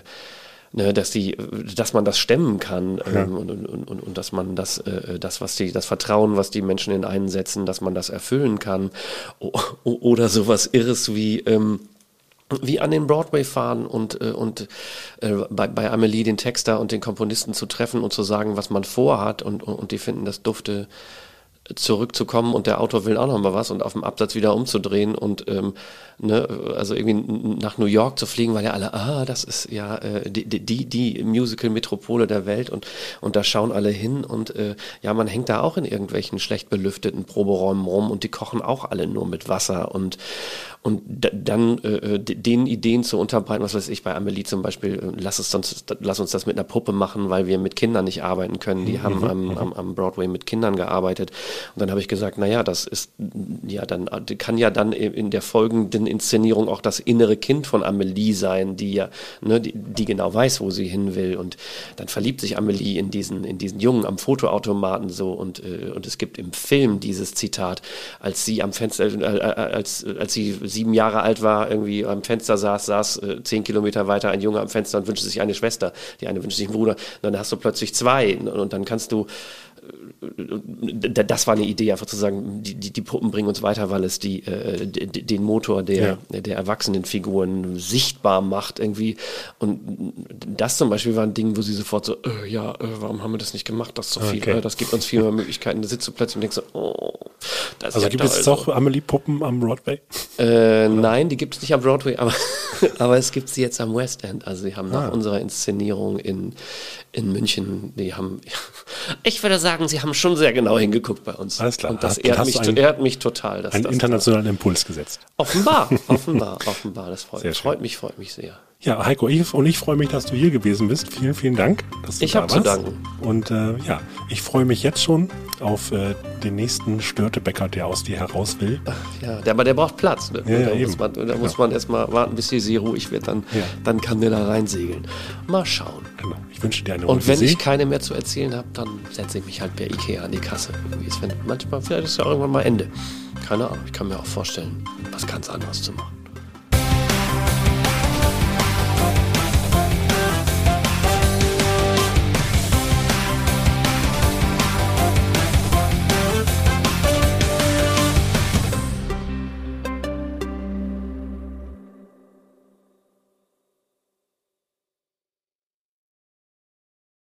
Ne, dass die, dass man das stemmen kann ähm, und, und, und, und dass man das, äh, das, was die, das Vertrauen, was die Menschen in einen setzen, dass man das erfüllen kann. O oder sowas Irres wie ähm, wie an den Broadway fahren und, äh, und äh, bei, bei Amelie den Texter und den Komponisten zu treffen und zu sagen, was man vorhat und, und, und die finden das dufte zurückzukommen und der Autor will auch noch mal was und auf dem Absatz wieder umzudrehen und ähm, ne, also irgendwie nach New York zu fliegen, weil ja alle, ah, das ist ja äh, die, die, die Musical-Metropole der Welt und, und da schauen alle hin und äh, ja, man hängt da auch in irgendwelchen schlecht belüfteten Proberäumen rum und die kochen auch alle nur mit Wasser und, und da, dann äh, den Ideen zu unterbreiten, was weiß ich, bei Amelie zum Beispiel, äh, lass, es sonst, lass uns das mit einer Puppe machen, weil wir mit Kindern nicht arbeiten können. Die haben am, am, am Broadway mit Kindern gearbeitet. Und dann habe ich gesagt, naja, das ist, ja, dann kann ja dann in der folgenden Inszenierung auch das innere Kind von Amelie sein, die ja, ne, die, die genau weiß, wo sie hin will. Und dann verliebt sich Amelie in diesen, in diesen Jungen am Fotoautomaten so und, äh, und es gibt im Film dieses Zitat, als sie am Fenster, äh, äh, als, als sie sieben Jahre alt war, irgendwie am Fenster saß, saß äh, zehn Kilometer weiter ein Junge am Fenster und wünschte sich eine Schwester, die eine wünscht sich einen Bruder. Und dann hast du plötzlich zwei und, dann kannst du das war eine Idee, einfach zu sagen, die, die, die Puppen bringen uns weiter, weil es die, äh, den Motor der, der erwachsenen Figuren sichtbar macht irgendwie. Und das zum Beispiel war ein Ding, wo sie sofort so, äh, ja, äh, warum haben wir das nicht gemacht? Das ist so viel, Okay. äh, das gibt uns viel mehr Möglichkeiten. Da sitzt du plötzlich und denkst so, oh, das ist Also ja gibt es jetzt toll. auch Amelie-Puppen am Broadway? Äh, nein, die gibt es nicht am Broadway, aber, aber es gibt sie jetzt am West End. Also sie haben nach Ah. unserer Inszenierung in, in München, die haben, ich würde sagen, sie haben schon sehr genau hingeguckt bei uns. Alles klar. Und das ehrt mich, einen- ehrt mich total. Dass Einen das internationalen Impuls gesetzt. offenbar, offenbar, offenbar. Das freut, schön. freut mich, freut mich sehr. Ja, Heiko, ich, und ich freue mich, dass du hier gewesen bist. Vielen, vielen Dank. Dass du Ich da hab zu warst. danken. Und äh, ja, ich freue mich jetzt schon auf äh, den nächsten Störtebäcker, der aus dir heraus will. Ja, der, aber der braucht Platz. Ne? Ja, ja, da eben. muss man, da muss man erstmal warten, bis die See ruhig wird. Dann, Ja. dann kann der da reinsegeln. Mal schauen. Genau. Wünsche dir eine Und wenn See. ich keine mehr zu erzählen habe, dann setze ich mich halt bei Ikea an die Kasse. Manchmal, vielleicht ist ja irgendwann mal Ende. Keine Ahnung, ich kann mir auch vorstellen, was ganz anderes zu machen.